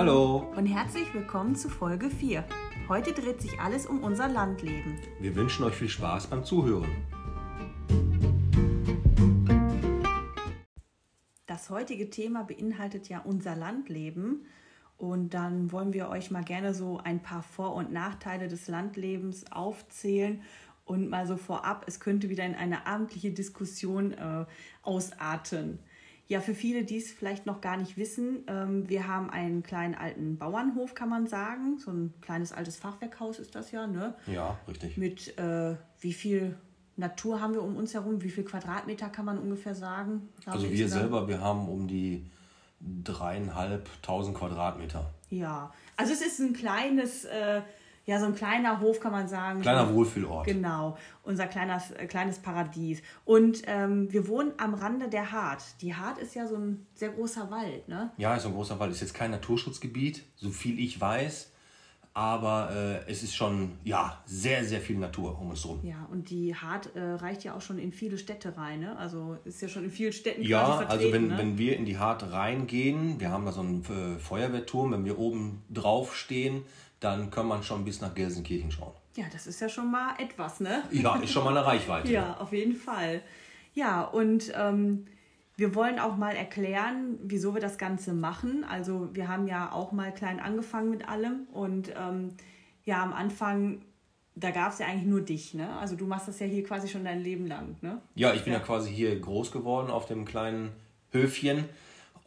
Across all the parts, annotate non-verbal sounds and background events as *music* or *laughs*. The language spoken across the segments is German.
Hallo. und herzlich willkommen zu Folge 4. Heute dreht sich alles um unser Landleben. Wir wünschen euch viel Spaß beim Zuhören. Das heutige Thema beinhaltet ja unser Landleben und dann wollen wir euch mal gerne so ein paar Vor- und Nachteile des Landlebens aufzählen und mal so vorab, es könnte wieder in eine abendliche Diskussion äh, ausarten. Ja, für viele, die es vielleicht noch gar nicht wissen, ähm, wir haben einen kleinen alten Bauernhof, kann man sagen. So ein kleines altes Fachwerkhaus ist das ja, ne? Ja, richtig. Mit äh, wie viel Natur haben wir um uns herum? Wie viel Quadratmeter kann man ungefähr sagen? Also wir selber, wir haben um die dreieinhalbtausend Quadratmeter. Ja, also es ist ein kleines, äh, ja, so ein kleiner Hof, kann man sagen. Kleiner Wohlfühlort. Genau, unser kleines, äh, kleines Paradies. Und ähm, wir wohnen am Rande der Hart. Die Hart ist ja so ein sehr großer Wald, ne? Ja, ist ein großer Wald. Ist jetzt kein Naturschutzgebiet, so viel ich weiß. Aber äh, es ist schon, ja, sehr, sehr viel Natur um uns herum. Ja, und die Hart äh, reicht ja auch schon in viele Städte rein, ne? Also ist ja schon in vielen Städten Ja, also wenn, ne? wenn wir in die Hart reingehen, wir haben da so einen äh, Feuerwehrturm, wenn wir oben drauf stehen, dann kann man schon bis nach Gelsenkirchen schauen. Ja, das ist ja schon mal etwas, ne? Ja, ist schon mal eine Reichweite. *laughs* Ja, auf jeden Fall. Ja, und ähm, wir wollen auch mal erklären, wieso wir das Ganze machen. Also wir haben ja auch mal klein angefangen mit allem und ähm, ja, am Anfang, da gab es ja eigentlich nur dich, ne? Also du machst das ja hier quasi schon dein Leben lang, ne? Ja, ich bin ja quasi hier groß geworden auf dem kleinen Höfchen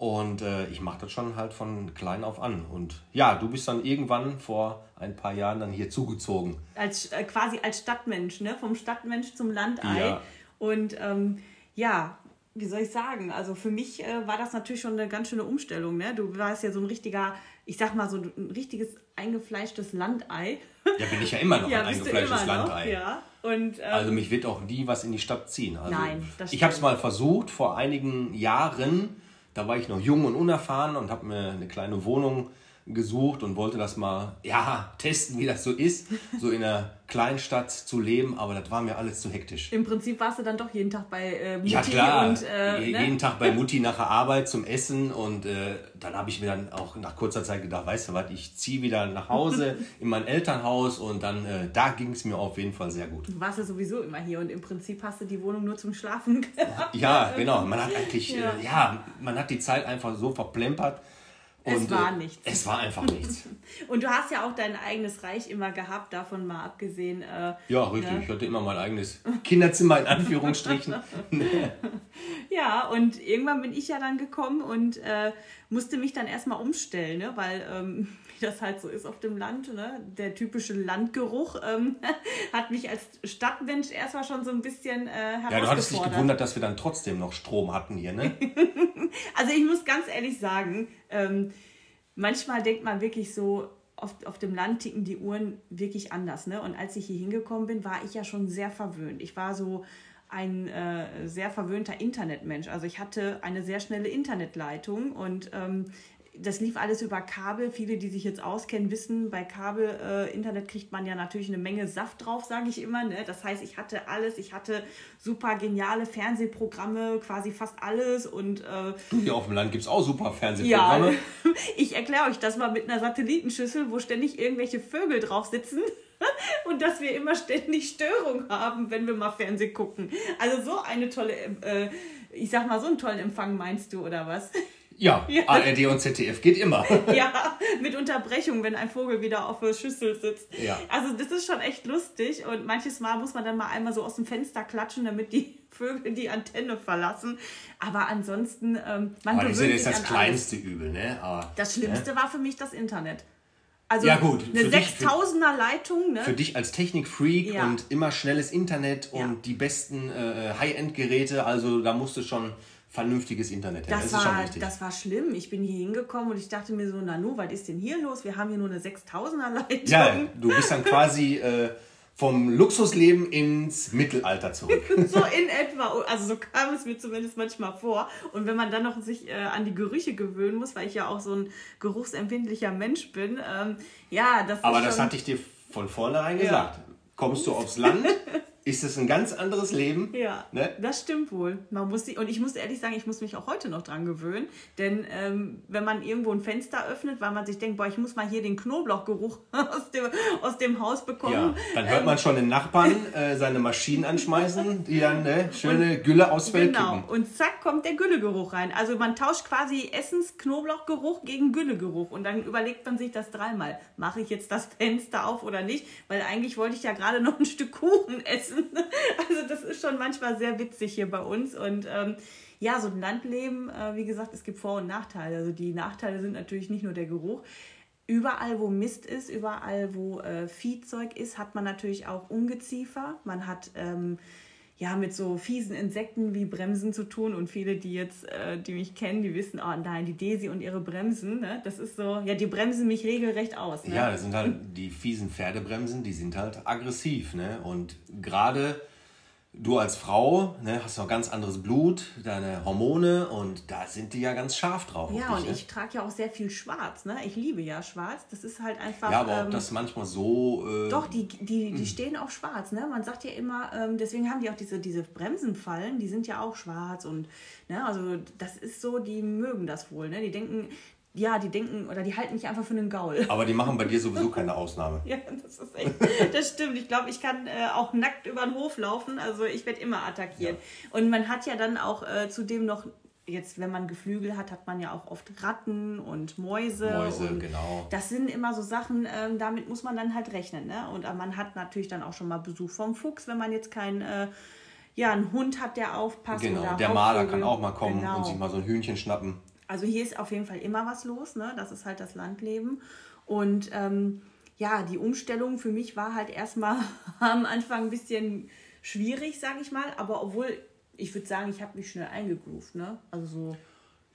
und äh, ich mache das schon halt von klein auf an. Und ja, du bist dann irgendwann vor ein paar Jahren dann hier zugezogen. Als, äh, quasi als Stadtmensch, ne? Vom Stadtmensch zum Landei. Ja. Und ähm, ja, wie soll ich sagen? Also für mich äh, war das natürlich schon eine ganz schöne Umstellung, ne? Du warst ja so ein richtiger, ich sag mal so ein richtiges eingefleischtes Landei. Ja, bin ich ja immer noch *laughs* ja, ein eingefleischtes immer noch, Landei. Ja. Und ähm, Also mich wird auch nie was in die Stadt ziehen. Also Nein, das ich habe es stimmt. mal versucht vor einigen Jahren. Da war ich noch jung und unerfahren und habe mir eine kleine Wohnung gesucht und wollte das mal ja testen, wie das so ist, so in einer Kleinstadt zu leben. Aber das war mir alles zu hektisch. im Prinzip warst du dann doch jeden Tag bei äh, Mutti Ja klar, und äh, ne? jeden Tag bei *laughs* Mutti nach der Arbeit zum Essen und äh, dann habe ich mir dann auch nach kurzer Zeit gedacht, weißt du was, ich ziehe wieder nach Hause *laughs* in mein Elternhaus und dann äh, da ging es mir auf jeden Fall sehr gut. Du warst ja sowieso immer hier und im Prinzip hast du die Wohnung nur zum Schlafen gehabt. *laughs* Ja, genau, man hat eigentlich, Ja. ja. Äh, ja, man hat die Zeit einfach so verplempert. Es und, war äh, nichts. Es war einfach nichts. *laughs* Und du hast ja auch dein eigenes Reich immer gehabt, davon mal abgesehen. Äh, Ja, richtig. Ne? Ich hatte immer mein eigenes Kinderzimmer in Anführungsstrichen. *laughs* Ja, und irgendwann bin ich ja dann gekommen und äh, musste mich dann erstmal umstellen, ne? weil, ähm, wie das halt so ist auf dem Land, ne? der typische Landgeruch ähm, *laughs* hat mich als Stadtmensch erstmal schon so ein bisschen äh, herausgefordert. Ja, du hattest dich gewundert, dass wir dann trotzdem noch Strom hatten hier, ne? *laughs* Also ich muss ganz ehrlich sagen, ähm, manchmal denkt man wirklich so, auf, auf dem Land ticken die Uhren wirklich anders. Ne? Und als ich hier hingekommen bin, war ich ja schon sehr verwöhnt. Ich war so ein äh, sehr verwöhnter Internetmensch. Also ich hatte eine sehr schnelle Internetleitung und ähm, das lief alles über Kabel. Viele, die sich jetzt auskennen, wissen, bei Kabel äh, Internet kriegt man ja natürlich eine Menge Saft drauf, sage ich immer. Ne? Das heißt, ich hatte alles. Ich hatte super geniale Fernsehprogramme, quasi fast alles und äh, Hier auf dem Land gibt es auch super ja, Fernsehprogramme. *laughs* ich erkläre euch das mal mit einer Satellitenschüssel, wo ständig irgendwelche Vögel drauf sitzen *laughs* und dass wir immer ständig Störung haben, wenn wir mal Fernsehen gucken. Also so eine tolle, äh, ich sag mal, so einen tollen Empfang meinst du, oder was? Ja, *laughs* Ja. ARD und ZDF geht immer. *laughs* ja, *laughs* mit Unterbrechung, wenn ein Vogel wieder auf der Schüssel sitzt. Ja. Also das ist schon echt lustig und manches Mal muss man dann mal einmal so aus dem Fenster klatschen, damit die Vögel die Antenne verlassen. Aber ansonsten, ähm, man Aber das ist gewöhnt jetzt sich das an alles. kleinste Übel, ne? Aber, Das Schlimmste war für mich das Internet. Also Ja, gut, eine für dich- für- 6000er Leitung, ne? Für dich als Technikfreak Ja. und immer schnelles Internet und Ja. die besten äh, High-End-Geräte, also da musst du schon vernünftiges Internet das, Das, war, das war schlimm. Ich bin hier hingekommen und ich dachte mir so, Nanu, was ist denn hier los? Wir haben hier nur eine 6000er Leitung. ja, du bist dann quasi äh, vom Luxusleben ins Mittelalter zurück. *laughs* So in etwa. Also so kam es mir zumindest manchmal vor. Und wenn man dann noch sich äh, an die Gerüche gewöhnen muss, weil ich ja auch so ein geruchsempfindlicher Mensch bin, ähm, ja, das Aber das hatte ich dir von vornherein gesagt. Kommst du aufs Land, *laughs* ist es ein ganz anderes Leben. Ja, ne? das stimmt wohl. Man muss die, und ich muss ehrlich sagen, ich muss mich auch heute noch dran gewöhnen. Denn ähm, wenn man irgendwo ein Fenster öffnet, weil man sich denkt, boah, ich muss mal hier den Knoblauchgeruch *laughs* aus dem, aus dem Haus bekommen. Ja, dann hört man schon den Nachbarn äh, seine Maschinen anschmeißen, die dann ne, schöne und, Gülle aus Feld Genau, kippen. und zack kommt der Güllegeruch rein. Also man tauscht quasi Essens-Knoblauchgeruch gegen Güllegeruch. Und dann überlegt man sich das dreimal. Mache ich jetzt das Fenster auf oder nicht? Weil eigentlich wollte ich ja gerade noch ein Stück Kuchen essen essen. *laughs* Also das ist schon manchmal sehr witzig hier bei uns. Und ähm, ja, so ein Landleben, äh, wie gesagt, es gibt Vor- und Nachteile. Also die Nachteile sind natürlich nicht nur der Geruch. Überall, wo Mist ist, überall, wo äh, Viehzeug ist, hat man natürlich auch Ungeziefer. Man hat ähm, ja mit so fiesen Insekten wie Bremsen zu tun und viele, die jetzt, äh, die mich kennen, die wissen, oh nein, die Desi und ihre Bremsen, ne? das ist so, ja, die bremsen mich regelrecht aus. Ne? Ja, das sind halt die fiesen Pferdebremsen, die sind halt aggressiv, ne? Und gerade du als Frau ne, hast noch ganz anderes Blut, deine Hormone und da sind die ja ganz scharf drauf. Ja, dich, und ne? ich trage ja auch sehr viel Schwarz. Ne? Ich liebe ja Schwarz. Das ist halt einfach. Ja, aber ähm, ob das manchmal so. Äh, doch, die, die, die hm. stehen auf Schwarz. Ne? Man sagt ja immer, ähm, deswegen haben die auch diese, diese Bremsenfallen, die sind ja auch schwarz. Und ne, also das ist so, die mögen das wohl. Ne? Die denken, ja, die denken oder die halten mich einfach für einen Gaul. *laughs* Aber die machen bei dir sowieso keine Ausnahme. ja, das ist echt, das stimmt. Ich glaube, ich kann äh, auch nackt über den Hof laufen. Also ich werde immer attackiert. Ja. Und man hat ja dann auch äh, zudem noch jetzt, wenn man Geflügel hat, hat man ja auch oft Ratten und Mäuse. Mäuse, und genau. Das sind immer so Sachen, ähm, damit muss man dann halt rechnen. Ne? Und äh, man hat natürlich dann auch schon mal Besuch vom Fuchs, wenn man jetzt kein äh, ja, einen Hund hat, der aufpasst. Genau, der Maler kann auch mal kommen genau. und sich mal so ein Hühnchen schnappen. Also hier ist auf jeden Fall immer was los, ne? Das ist halt das Landleben. Und ähm, ja, die Umstellung für mich war halt erstmal *laughs* am Anfang ein bisschen schwierig, sage ich mal. Aber obwohl, ich würde sagen, ich habe mich schnell eingegroovt, ne? Also so.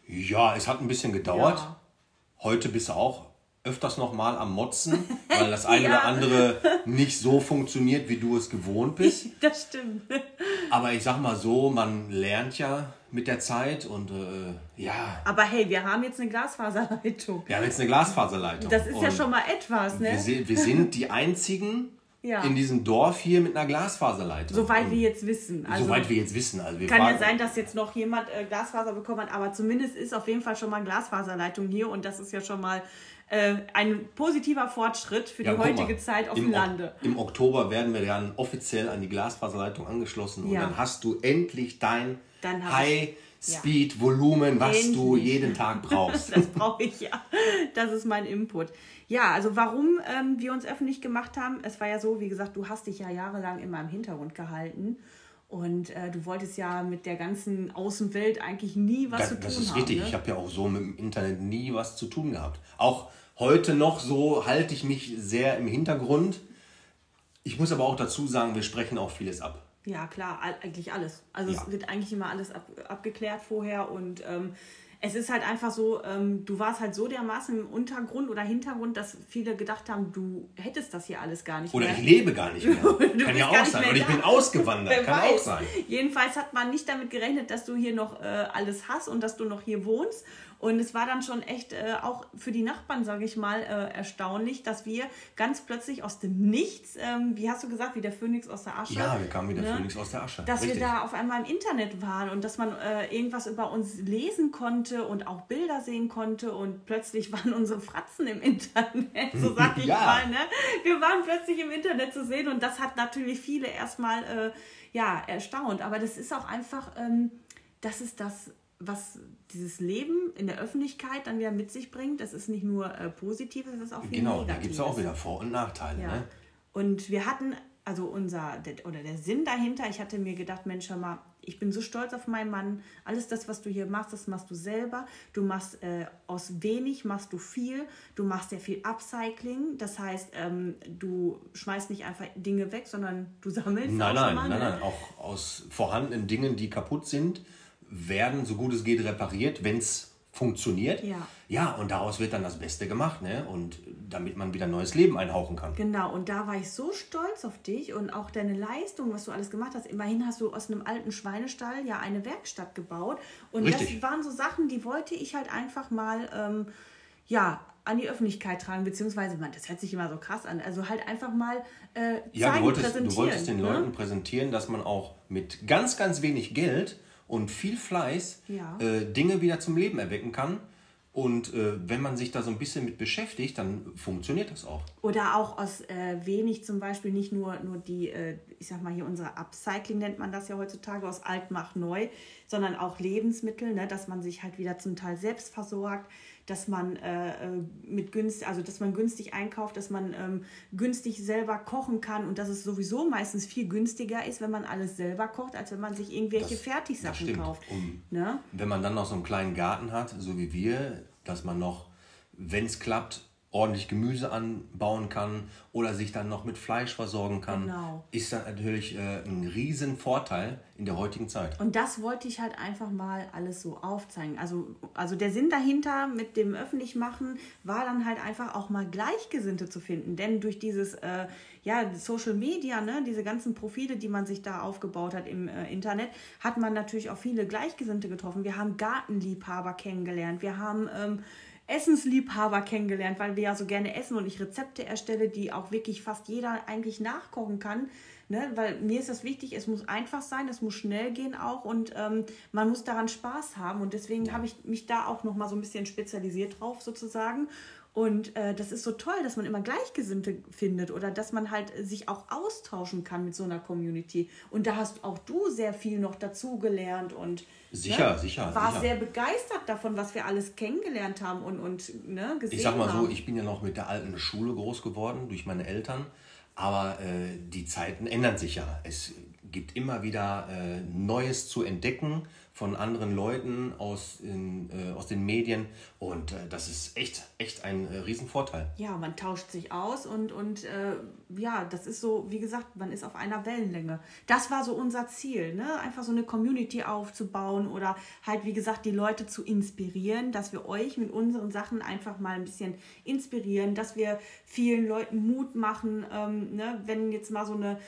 Ja, es hat ein bisschen gedauert. Ja. Heute bist du auch öfters noch mal am Motzen, *laughs* weil das eine ja. oder andere nicht so funktioniert, wie du es gewohnt bist. *laughs* Das stimmt. Aber ich sag mal so, man lernt ja mit der Zeit und äh, ja. Aber hey, wir haben jetzt eine Glasfaserleitung. Wir haben jetzt eine Glasfaserleitung. Das ist und ja schon mal etwas, ne? Wir, wir sind die einzigen ja. in diesem Dorf hier mit einer Glasfaserleitung. Soweit und wir jetzt wissen. Also, soweit wir jetzt wissen. Also wir kann ja sein, dass jetzt noch jemand äh, Glasfaser bekommen hat, aber zumindest ist auf jeden Fall schon mal Glasfaserleitung hier und das ist ja schon mal äh, ein positiver Fortschritt für ja, die heutige mal, Zeit auf dem Lande. Im Oktober werden wir dann offiziell an die Glasfaserleitung angeschlossen und ja. dann hast du endlich dein High Speed Volumen, was endlich. du jeden Tag *laughs* brauchst. das brauche ich ja. Das ist mein Input. Ja, also warum ähm, wir uns öffentlich gemacht haben, es war ja so, wie gesagt, du hast dich ja jahrelang immer im Hintergrund gehalten. Und äh, du wolltest ja mit der ganzen Außenwelt eigentlich nie was das, zu tun haben. Das ist richtig. Ne? Ich habe ja auch so mit dem Internet nie was zu tun gehabt. Auch heute noch so halte ich mich sehr im Hintergrund. Ich muss aber auch dazu sagen, wir sprechen auch vieles ab. Ja, klar, eigentlich alles. Also ja. es wird eigentlich immer alles ab, abgeklärt vorher und ähm, es ist halt einfach so, ähm, du warst halt so dermaßen im Untergrund oder Hintergrund, dass viele gedacht haben, du hättest das hier alles gar nicht oder mehr. Oder ich lebe gar nicht mehr. *laughs* Kann ja auch sein. Oder ich bin ausgewandert. *laughs* Kann weiß. auch sein. Jedenfalls hat man nicht damit gerechnet, dass du hier noch äh, alles hast und dass du noch hier wohnst. Und es war dann schon echt äh, auch für die Nachbarn, sage ich mal, äh, erstaunlich, dass wir ganz plötzlich aus dem Nichts, ähm, wie hast du gesagt, wie der Phönix aus der Asche. Ja, wir kamen wie der ne? Phönix aus der Asche. Dass Richtig. wir da auf einmal im Internet waren und dass man äh, irgendwas über uns lesen konnte und auch Bilder sehen konnte und plötzlich *laughs* waren unsere Fratzen im Internet, so sag *laughs* ich ja. mal. Ne? Wir waren plötzlich im Internet zu sehen und das hat natürlich viele erstmal äh, ja, erstaunt. Aber das ist auch einfach, ähm, das ist das was dieses Leben in der Öffentlichkeit dann wieder mit sich bringt. Das ist nicht nur äh, positiv, es ist auch viel Genau, da gibt es auch wieder Vor- und Nachteile. Ja. Ne? Und wir hatten, also unser, der, oder der Sinn dahinter, ich hatte mir gedacht, Mensch, hör mal, ich bin so stolz auf meinen Mann. Alles das, was du hier machst, das machst du selber. Du machst äh, aus wenig, machst du viel. Du machst sehr viel Upcycling. Das heißt, ähm, du schmeißt nicht einfach Dinge weg, sondern du sammelst. Nein, nein, nein, ne? nein. Auch aus vorhandenen Dingen, die kaputt sind, werden, so gut es geht, repariert, wenn es funktioniert. Ja. Ja, und daraus wird dann das Beste gemacht, ne? Und damit man wieder neues Leben einhauchen kann. Genau, und da war ich so stolz auf dich und auch deine Leistung, was du alles gemacht hast. Immerhin hast du aus einem alten Schweinestall ja eine Werkstatt gebaut. Und Richtig. das waren so Sachen, die wollte ich halt einfach mal, ähm, ja, an die Öffentlichkeit tragen, beziehungsweise, man, das hört sich immer so krass an, also halt einfach mal äh, Ja, zeigen, du wolltest, präsentieren. du wolltest den ne? Leuten präsentieren, dass man auch mit ganz, ganz wenig Geld und viel Fleiß Ja. äh, Dinge wieder zum Leben erwecken kann. Und äh, wenn man sich da so ein bisschen mit beschäftigt, dann funktioniert das auch. Oder auch aus äh, wenig zum Beispiel nicht nur, nur die, äh, ich sag mal hier unsere Upcycling nennt man das ja heutzutage, aus alt macht neu, sondern auch Lebensmittel, ne, dass man sich halt wieder zum Teil selbst versorgt, dass man äh, äh, mit günst, also dass man günstig einkauft, dass man ähm, günstig selber kochen kann und dass es sowieso meistens viel günstiger ist, wenn man alles selber kocht, als wenn man sich irgendwelche Das- Fertigsachen das kauft. Ne? Wenn man dann noch so einen kleinen Garten hat, so wie wir, dass man noch, wenn es klappt, ordentlich Gemüse anbauen kann oder sich dann noch mit Fleisch versorgen kann, Genau. ist das natürlich äh, ein riesen Vorteil in der heutigen Zeit. Und das wollte ich halt einfach mal alles so aufzeigen. Also, also der Sinn dahinter mit dem Öffentlichmachen war dann halt einfach auch mal Gleichgesinnte zu finden. Denn durch dieses äh, ja, Social Media, ne, diese ganzen Profile, die man sich da aufgebaut hat im äh, Internet, hat man natürlich auch viele Gleichgesinnte getroffen. Wir haben Gartenliebhaber kennengelernt. Wir haben ähm, Essensliebhaber kennengelernt, weil wir ja so gerne essen und ich Rezepte erstelle, die auch wirklich fast jeder eigentlich nachkochen kann. Ne? Weil mir ist das wichtig, es muss einfach sein, es muss schnell gehen auch und ähm, man muss daran Spaß haben. Und deswegen habe ich mich da auch noch mal so ein bisschen spezialisiert drauf sozusagen. Und äh, das ist so toll, dass man immer Gleichgesinnte findet oder dass man halt sich auch austauschen kann mit so einer Community. Und da hast auch du sehr viel noch dazugelernt und Sicher, ne, sicher, war sicher. sehr begeistert davon, was wir alles kennengelernt haben und, und ne, gesehen Ich sag mal so, haben. ich bin ja noch mit der alten Schule groß geworden durch meine Eltern, aber äh, die Zeiten ändern sich ja. Es gibt immer wieder äh, Neues zu entdecken von anderen Leuten aus, in, äh, aus den Medien und äh, das ist echt, echt ein äh, Riesenvorteil. Ja, man tauscht sich aus und, und äh, ja, das ist so, wie gesagt, man ist auf einer Wellenlänge. Das war so unser Ziel, ne? einfach so eine Community aufzubauen oder halt, wie gesagt, die Leute zu inspirieren, dass wir euch mit unseren Sachen einfach mal ein bisschen inspirieren, dass wir vielen Leuten Mut machen, ähm, ne? wenn jetzt mal so eine...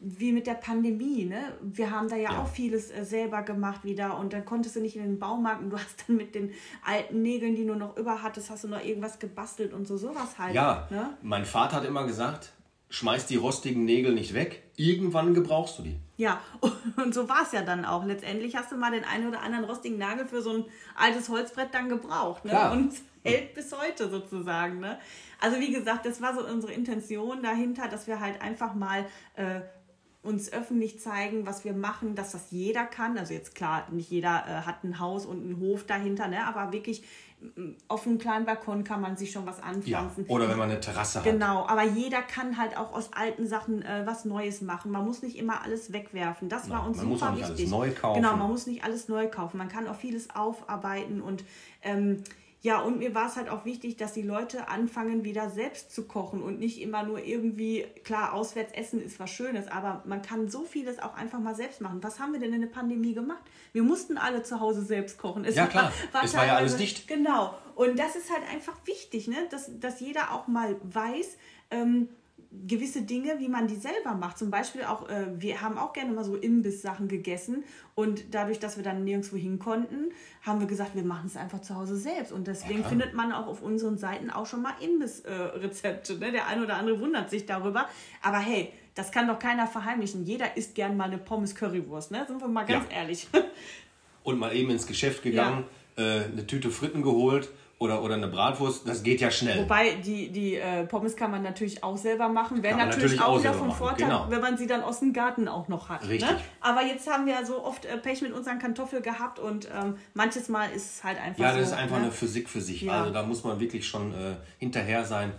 Wie mit der Pandemie, ne? Wir haben da ja, Ja. auch vieles äh, selber gemacht wieder und dann konntest du nicht in den Baumarkt und du hast dann mit den alten Nägeln, die du noch über hattest, hast du noch irgendwas gebastelt und so sowas halt. Ja, Ne? mein Vater hat immer gesagt, schmeiß die rostigen Nägel nicht weg, irgendwann gebrauchst du die. Ja, *laughs* und so war es ja dann auch. Letztendlich hast du mal den einen oder anderen rostigen Nagel für so ein altes Holzbrett dann gebraucht. Ne? Klar. Und es *laughs* hält bis heute sozusagen. Ne? Also wie gesagt, das war so unsere Intention dahinter, dass wir halt einfach mal äh, uns öffentlich zeigen, was wir machen, dass das jeder kann. Also jetzt klar, nicht jeder äh, hat ein Haus und einen Hof dahinter, ne? aber wirklich auf einem kleinen Balkon kann man sich schon was Ja. anpflanzen. Oder wenn man eine Terrasse hat. Genau, aber jeder kann halt auch aus alten Sachen äh, was Neues machen. Man muss nicht immer alles wegwerfen. Das war uns man muss super auch nicht alles wichtig. neu kaufen. Genau, man muss nicht alles neu kaufen. Man kann auch vieles aufarbeiten und ähm, ja, und mir war es halt auch wichtig, dass die Leute anfangen, wieder selbst zu kochen und nicht immer nur irgendwie, klar, auswärts essen ist was Schönes, aber man kann so vieles auch einfach mal selbst machen. Was haben wir denn in der Pandemie gemacht? Wir mussten alle zu Hause selbst kochen. Es Ja, klar. Es war ja alles dicht. Genau. Und das ist halt einfach wichtig, ne? dass, dass jeder auch mal weiß, ähm, gewisse Dinge, wie man die selber macht. Zum Beispiel auch, äh, wir haben auch gerne mal so Imbiss-Sachen gegessen und dadurch, dass wir dann nirgendwo hin konnten, haben wir gesagt, wir machen es einfach zu Hause selbst. Und deswegen klar. findet man auch auf unseren Seiten auch schon mal Imbiss-Rezepte. ne? Der eine oder andere wundert sich darüber. Aber hey, das kann doch keiner verheimlichen. Jeder isst gern mal eine Pommes-Currywurst, ne? Sind wir mal ganz Ja. ehrlich. Und mal eben ins Geschäft gegangen, äh, eine Tüte Fritten geholt oder, oder eine Bratwurst, das geht ja schnell. Wobei die, die äh, Pommes kann man natürlich auch selber machen. Wäre natürlich, natürlich auch auch wieder von Vorteil, genau. wenn man sie dann aus dem Garten auch noch hat. Richtig. Ne? Aber jetzt haben wir ja so oft äh, Pech mit unseren Kartoffeln gehabt und ähm, manches Mal ist es halt einfach Ja, so. das ist einfach ne? eine Physik für sich. Ja. Also da muss man wirklich schon äh, hinterher sein.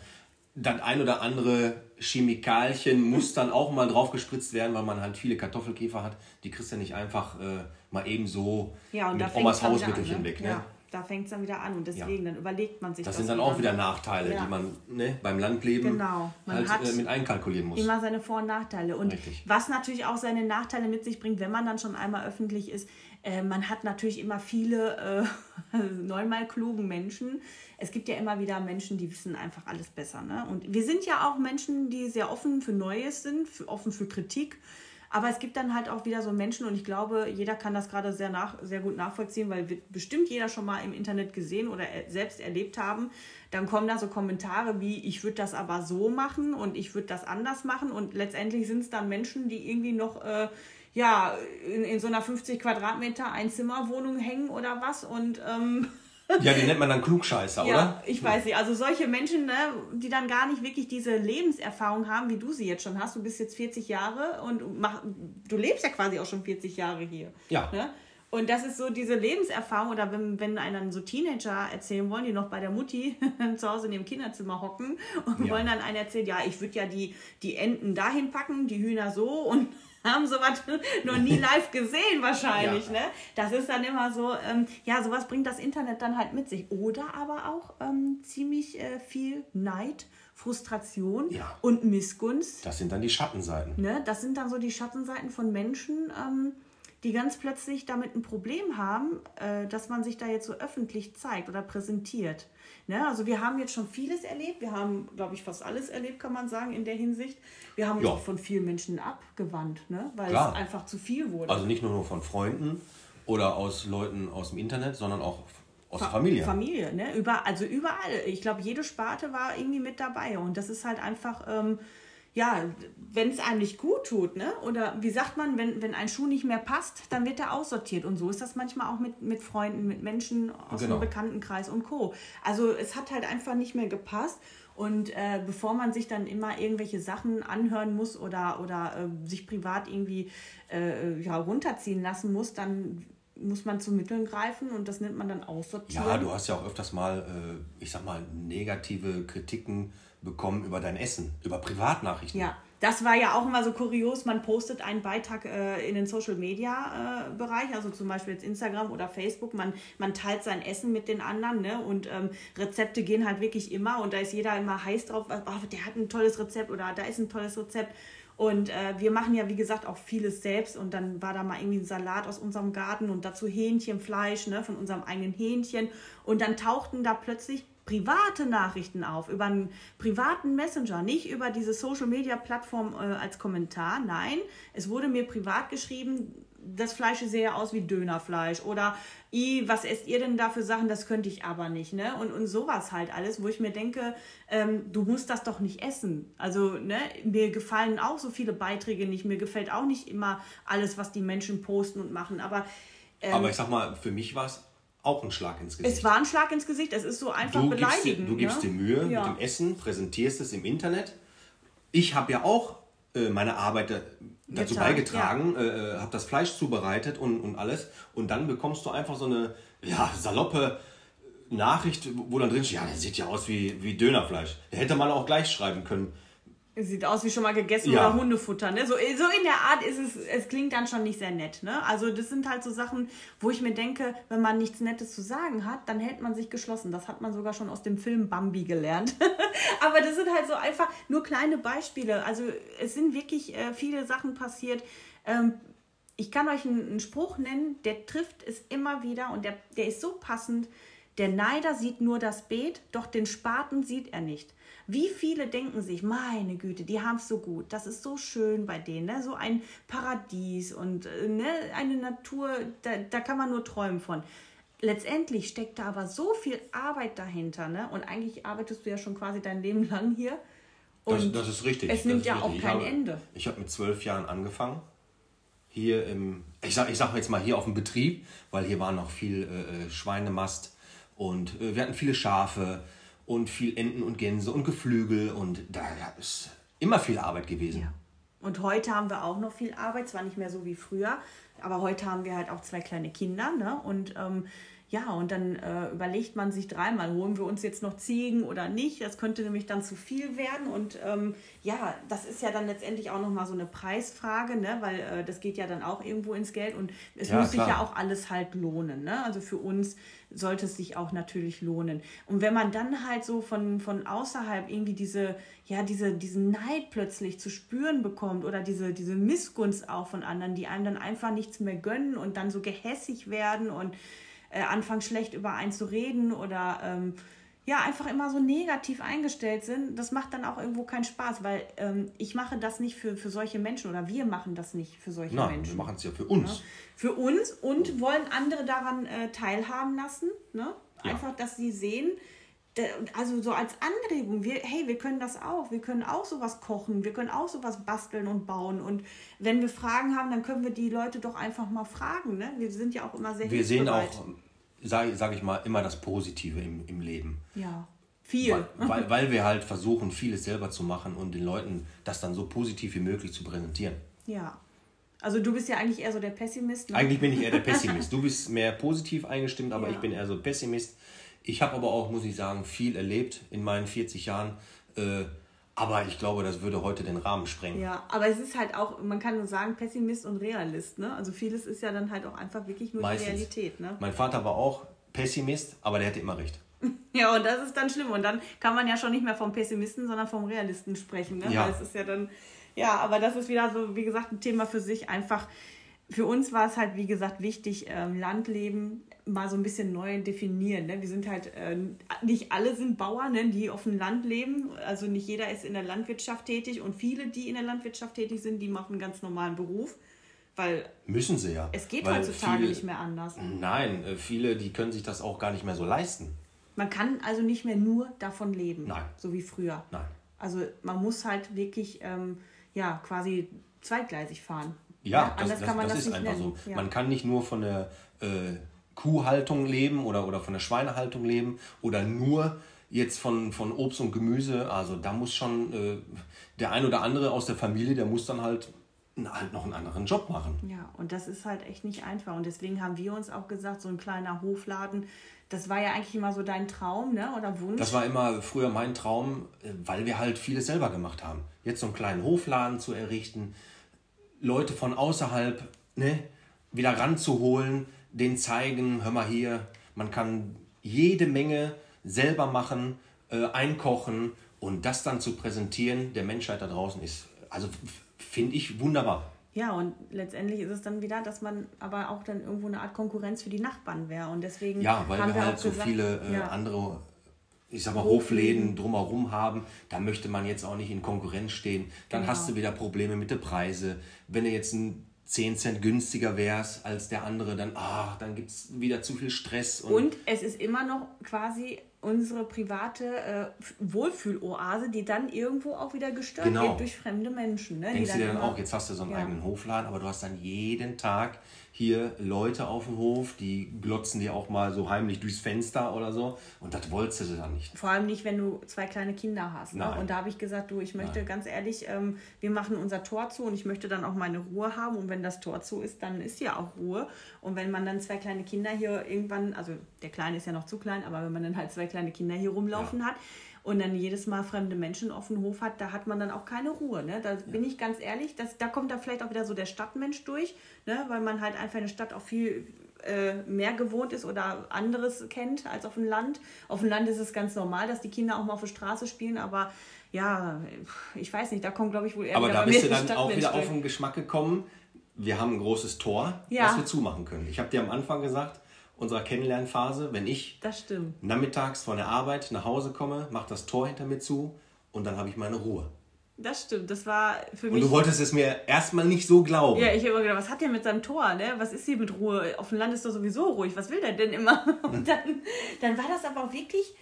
Das ein oder andere Chemikalien muss dann auch mal drauf gespritzt werden, weil man halt viele Kartoffelkäfer hat. Die kriegst du ja nicht einfach äh, mal eben so ja, mit Omas Hausmittelchen ne? weg. Ne? Ja, da fängt es dann wieder an und deswegen, dann überlegt man sich Das sind dann auch wieder Nachteile, Ja. die man ne, beim Landleben Genau. Man halt hat äh, mit einkalkulieren muss. immer seine Vor- und Nachteile. Und Richtig. was natürlich auch seine Nachteile mit sich bringt, wenn man dann schon einmal öffentlich ist, äh, man hat natürlich immer viele äh, *laughs* neunmal klugen Menschen. Es gibt ja immer wieder Menschen, die wissen einfach alles besser. Ne? Und wir sind ja auch Menschen, die sehr offen für Neues sind, für, offen für Kritik. Aber es gibt dann halt auch wieder so Menschen und ich glaube, jeder kann das gerade sehr, nach, sehr gut nachvollziehen, weil wird bestimmt jeder schon mal im Internet gesehen oder selbst erlebt haben. Dann kommen da so Kommentare wie, ich würde das aber so machen und ich würde das anders machen und letztendlich sind es dann Menschen, die irgendwie noch... Äh, ja, in, in so einer 50 Quadratmeter Einzimmerwohnung hängen oder was und ähm, *laughs* ja, die nennt man dann Klugscheißer, ja, oder? Ich weiß nicht. Also solche Menschen, ne, die dann gar nicht wirklich diese Lebenserfahrung haben, wie du sie jetzt schon hast. Du bist jetzt 40 Jahre und mach, du lebst ja quasi auch schon 40 Jahre hier. Ja. Ne? Und das ist so diese Lebenserfahrung, oder wenn, wenn einen so Teenager erzählen wollen, die noch bei der Mutti *laughs* zu Hause in ihrem Kinderzimmer hocken und ja. wollen dann einen erzählen, ja, ich würde ja die, die Enten dahin packen, die Hühner so und haben sowas *laughs* noch nie live gesehen wahrscheinlich. Ja. Ne? Das ist dann immer so, ähm, ja, sowas bringt das Internet dann halt mit sich. Oder aber auch ähm, ziemlich äh, viel Neid. Frustration ja. und Missgunst. Das sind dann die Schattenseiten. Ne? Das sind dann so die Schattenseiten von Menschen, ähm, die ganz plötzlich damit ein Problem haben, äh, dass man sich da jetzt so öffentlich zeigt oder präsentiert. Ne? Also wir haben jetzt schon vieles erlebt. Wir haben, glaube ich, fast alles erlebt, kann man sagen, in der Hinsicht. Wir haben ja. uns von vielen Menschen abgewandt, ne? weil Klar. es einfach zu viel wurde. Also nicht nur von Freunden oder aus Leuten aus dem Internet, sondern auch aus der Familie. Familie, ne? Über, also überall. Ich glaube, jede Sparte war irgendwie mit dabei. Und das ist halt einfach... Ähm, ja, wenn es einem nicht gut tut, ne? Oder wie sagt man, wenn, wenn ein Schuh nicht mehr passt, dann wird er aussortiert. Und so ist das manchmal auch mit, mit Freunden, mit Menschen aus genau. dem Bekanntenkreis und Co. Also es hat halt einfach nicht mehr gepasst. Und äh, bevor man sich dann immer irgendwelche Sachen anhören muss oder, oder äh, sich privat irgendwie äh, ja, runterziehen lassen muss, dann muss man zu Mitteln greifen und das nennt man dann aussortieren. Ja, du hast ja auch öfters mal, äh, ich sag mal, negative Kritiken bekommen über dein Essen, über Privatnachrichten. Ja, das war ja auch immer so kurios. Man postet einen Beitrag äh, in den Social Media äh, Bereich, also zum Beispiel jetzt Instagram oder Facebook. Man, man teilt sein Essen mit den anderen ne? und ähm, Rezepte gehen halt wirklich immer und da ist jeder immer heiß drauf. Oh, der hat ein tolles Rezept oder da ist ein tolles Rezept. Und äh, wir machen ja, wie gesagt, auch vieles selbst. Und dann war da mal irgendwie ein Salat aus unserem Garten und dazu Hähnchenfleisch ne, von unserem eigenen Hähnchen. Und dann tauchten da plötzlich private Nachrichten auf, über einen privaten Messenger, nicht über diese Social-Media-Plattform äh, als Kommentar. Nein, es wurde mir privat geschrieben, das Fleisch sehe aus wie Dönerfleisch oder I, was esst ihr denn da für Sachen, das könnte ich aber nicht, ne? Und, und sowas halt alles, wo ich mir denke, ähm, du musst das doch nicht essen. Also, ne, mir gefallen auch so viele Beiträge nicht, mir gefällt auch nicht immer alles, was die Menschen posten und machen, aber ähm, aber ich sag mal, für mich war es auch ein Schlag ins Gesicht. Es war ein Schlag ins Gesicht, es ist so einfach du beleidigend. Gibst dir, du gibst ne? dir Mühe ja. mit dem Essen, präsentierst es im Internet. Ich habe ja auch äh, meine Arbeit dazu Getan, beigetragen, ja. äh, habe das Fleisch zubereitet und, und alles. Und dann bekommst du einfach so eine ja, saloppe Nachricht, wo dann drin steht, ja, das sieht ja aus wie, wie Dönerfleisch. Da hätte man auch gleich schreiben können Sieht aus wie schon mal gegessen ja. oder Hundefutter. Ne? So, so in der Art ist es, es klingt dann schon nicht sehr nett. Ne? Also das sind halt so Sachen, wo ich mir denke, wenn man nichts Nettes zu sagen hat, dann hält man sich geschlossen. Das hat man sogar schon aus dem Film Bambi gelernt. *laughs* Aber das sind halt so einfach nur kleine Beispiele. Also es sind wirklich äh, viele Sachen passiert. Ähm, ich kann euch einen, einen, Spruch nennen, der trifft es immer wieder und der, der ist so passend. Der Neider sieht nur das Beet, doch den Spaten sieht er nicht. Wie viele denken sich, meine Güte, die haben es so gut, das ist so schön bei denen, ne? so ein Paradies und äh, ne? eine Natur, da, da kann man nur träumen von. Letztendlich steckt da aber so viel Arbeit dahinter ne? und eigentlich arbeitest du ja schon quasi dein Leben lang hier. Und das, das ist richtig. Es nimmt ja richtig. auch kein ich habe, Ende. Ich habe mit zwölf Jahren angefangen hier im, ich sag, ich sag jetzt mal hier auf dem Betrieb, weil hier war noch viel äh, äh Schweinemast und äh, wir hatten viele Schafe, und viel Enten und Gänse und Geflügel und da ist immer viel Arbeit gewesen. Ja. Und heute haben wir auch noch viel Arbeit, zwar nicht mehr so wie früher, aber heute haben wir halt auch zwei kleine Kinder, ne? Und ähm, ja, und dann äh, überlegt man sich dreimal, holen wir uns jetzt noch Ziegen oder nicht. Das könnte nämlich dann zu viel werden. Und ähm, ja, das ist ja dann letztendlich auch nochmal so eine Preisfrage, ne? weil äh, das geht ja dann auch irgendwo ins Geld. Und es ja, muss klar. sich ja auch alles halt lohnen. Ne? Also für uns sollte es sich auch natürlich lohnen. Und wenn man dann halt so von, von außerhalb irgendwie diese, ja, diese, diesen Neid plötzlich zu spüren bekommt oder diese, diese Missgunst auch von anderen, die einem dann einfach nichts mehr gönnen und dann so gehässig werden und äh, anfangen schlecht über einen zu reden oder ähm, ja einfach immer so negativ eingestellt sind, das macht dann auch irgendwo keinen Spaß, weil ähm, ich mache das nicht für, für solche Menschen oder wir machen das nicht für solche Nein, Menschen. wir machen es ja für uns. Ne? Für uns und wollen andere daran äh, teilhaben lassen. Ne? Ja. Einfach, dass sie sehen, also so als Anregung, wir, hey, wir können das auch, wir können auch sowas kochen, wir können auch sowas basteln und bauen. Und wenn wir Fragen haben, dann können wir die Leute doch einfach mal fragen. Ne? Wir sind ja auch immer sehr Wir sehen auch, sage sag ich mal, immer das Positive im, im Leben. Ja, viel. Weil, weil, weil wir halt versuchen, vieles selber zu machen und den Leuten das dann so positiv wie möglich zu präsentieren. Ja. Also du bist ja eigentlich eher so der Pessimist. Ne? Eigentlich bin ich eher der *laughs* Pessimist. Du bist mehr positiv eingestimmt, aber Ja. ich bin eher so Pessimist. Ich habe aber auch, muss ich sagen, viel erlebt in meinen 40 Jahren. Äh, aber ich glaube, das würde heute den Rahmen sprengen. Ja, aber es ist halt auch, man kann nur sagen, Pessimist und Realist. Ne? Also vieles ist ja dann halt auch einfach wirklich nur Meistens. die Realität. Ne? Mein Vater war auch Pessimist, aber der hatte immer recht. *laughs* Ja, und das ist dann schlimm. Und dann kann man ja schon nicht mehr vom Pessimisten, sondern vom Realisten sprechen. Ne? Ja. Weil es ist ja dann, ja, aber das ist wieder so, wie gesagt, ein Thema für sich. Einfach, für uns war es halt, wie gesagt, wichtig, ähm, Landleben mal so ein bisschen neu definieren. Ne? Wir sind halt, äh, nicht alle sind Bauern, ne? die auf dem Land leben. Also nicht jeder ist in der Landwirtschaft tätig. Und viele, die in der Landwirtschaft tätig sind, die machen einen ganz normalen Beruf. Weil Müssen sie ja. es geht Weil heutzutage viele- nicht mehr anders. Nein, äh, viele, die können sich das auch gar nicht mehr so leisten. Man kann also nicht mehr nur davon leben, Nein. so wie früher. Nein. Also man muss halt wirklich ähm, ja quasi zweigleisig fahren. Ja, das, anders das, kann man das, das, ist nicht einfach nennen. so. Ja. Man kann nicht nur von der äh, Kuhhaltung leben oder, oder von der Schweinehaltung leben oder nur jetzt von, von Obst und Gemüse. Also da muss schon äh, der ein oder andere aus der Familie, der muss dann halt, halt noch einen anderen Job machen. ja, und das ist halt echt nicht einfach. Und deswegen haben wir uns auch gesagt, so ein kleiner Hofladen, das war ja eigentlich immer so dein Traum, ne? Oder Wunsch. Das war immer früher mein Traum, äh, weil wir halt vieles selber gemacht haben. Jetzt so einen kleinen Hofladen zu errichten, Leute von außerhalb ne, wieder ranzuholen, denen zeigen, hör mal hier, man kann jede Menge selber machen, äh, einkochen und das dann zu präsentieren der Menschheit da draußen ist, also finde ich wunderbar. ja, und letztendlich ist es dann wieder, dass man aber auch dann irgendwo eine Art Konkurrenz für die Nachbarn wäre. Und deswegen Ja, weil haben wir halt so gesagt, viele äh, ja. andere, ich sag mal, Hofläden drumherum haben. Da möchte man jetzt auch nicht in Konkurrenz stehen. Dann Genau. hast du wieder Probleme mit der Preise. Wenn du jetzt ein 10 Cent günstiger wärst als der andere, dann, ah, dann gibt es wieder zu viel Stress. Und es ist immer noch quasi unsere private äh, Wohlfühloase, die dann irgendwo auch wieder gestört Genau. wird durch fremde Menschen. Ne? denkst du dir dann auch, jetzt hast du so einen Ja. eigenen Hofladen, aber du hast dann jeden Tag hier Leute auf dem Hof, die glotzen dir auch mal so heimlich durchs Fenster oder so. Und das wolltest du dann nicht. Vor allem nicht, wenn du zwei kleine Kinder hast. Ne? Und da habe ich gesagt, du, ich möchte Nein. ganz ehrlich, ähm, wir machen unser Tor zu und ich möchte dann auch meine Ruhe haben. Und wenn das Tor zu ist, dann ist ja auch Ruhe. Und wenn man dann zwei kleine Kinder hier irgendwann, also der Kleine ist ja noch zu klein, aber wenn man dann halt zwei kleine Kinder hier rumlaufen Ja. hat und dann jedes Mal fremde Menschen auf dem Hof hat, da hat man dann auch keine Ruhe. Ne? Da bin ich ganz ehrlich, das, da kommt da vielleicht auch wieder so der Stadtmensch durch, ne? weil man halt einfach in der Stadt auch viel äh, mehr gewohnt ist oder anderes kennt als auf dem Land. Auf dem Land ist es ganz normal, dass die Kinder auch mal auf der Straße spielen, aber ja, ich weiß nicht, da kommt glaube ich wohl eher Aber da bist du dann auch wieder auf den Geschmack gekommen. Wir haben ein großes Tor, Ja. das wir zumachen können. Ich habe dir am Anfang gesagt, unserer Kennenlernphase, wenn ich nachmittags von der Arbeit nach Hause komme, mach das Tor hinter mir zu und dann habe ich meine Ruhe. Das stimmt. Das war für Und mich. du wolltest es mir erstmal nicht so glauben. Ja, ich habe immer gedacht, was hat der mit seinem Tor, ne? Was ist hier mit Ruhe? Auf dem Land ist doch sowieso ruhig. Was will der denn immer? *laughs* Und dann, dann war das aber auch wirklich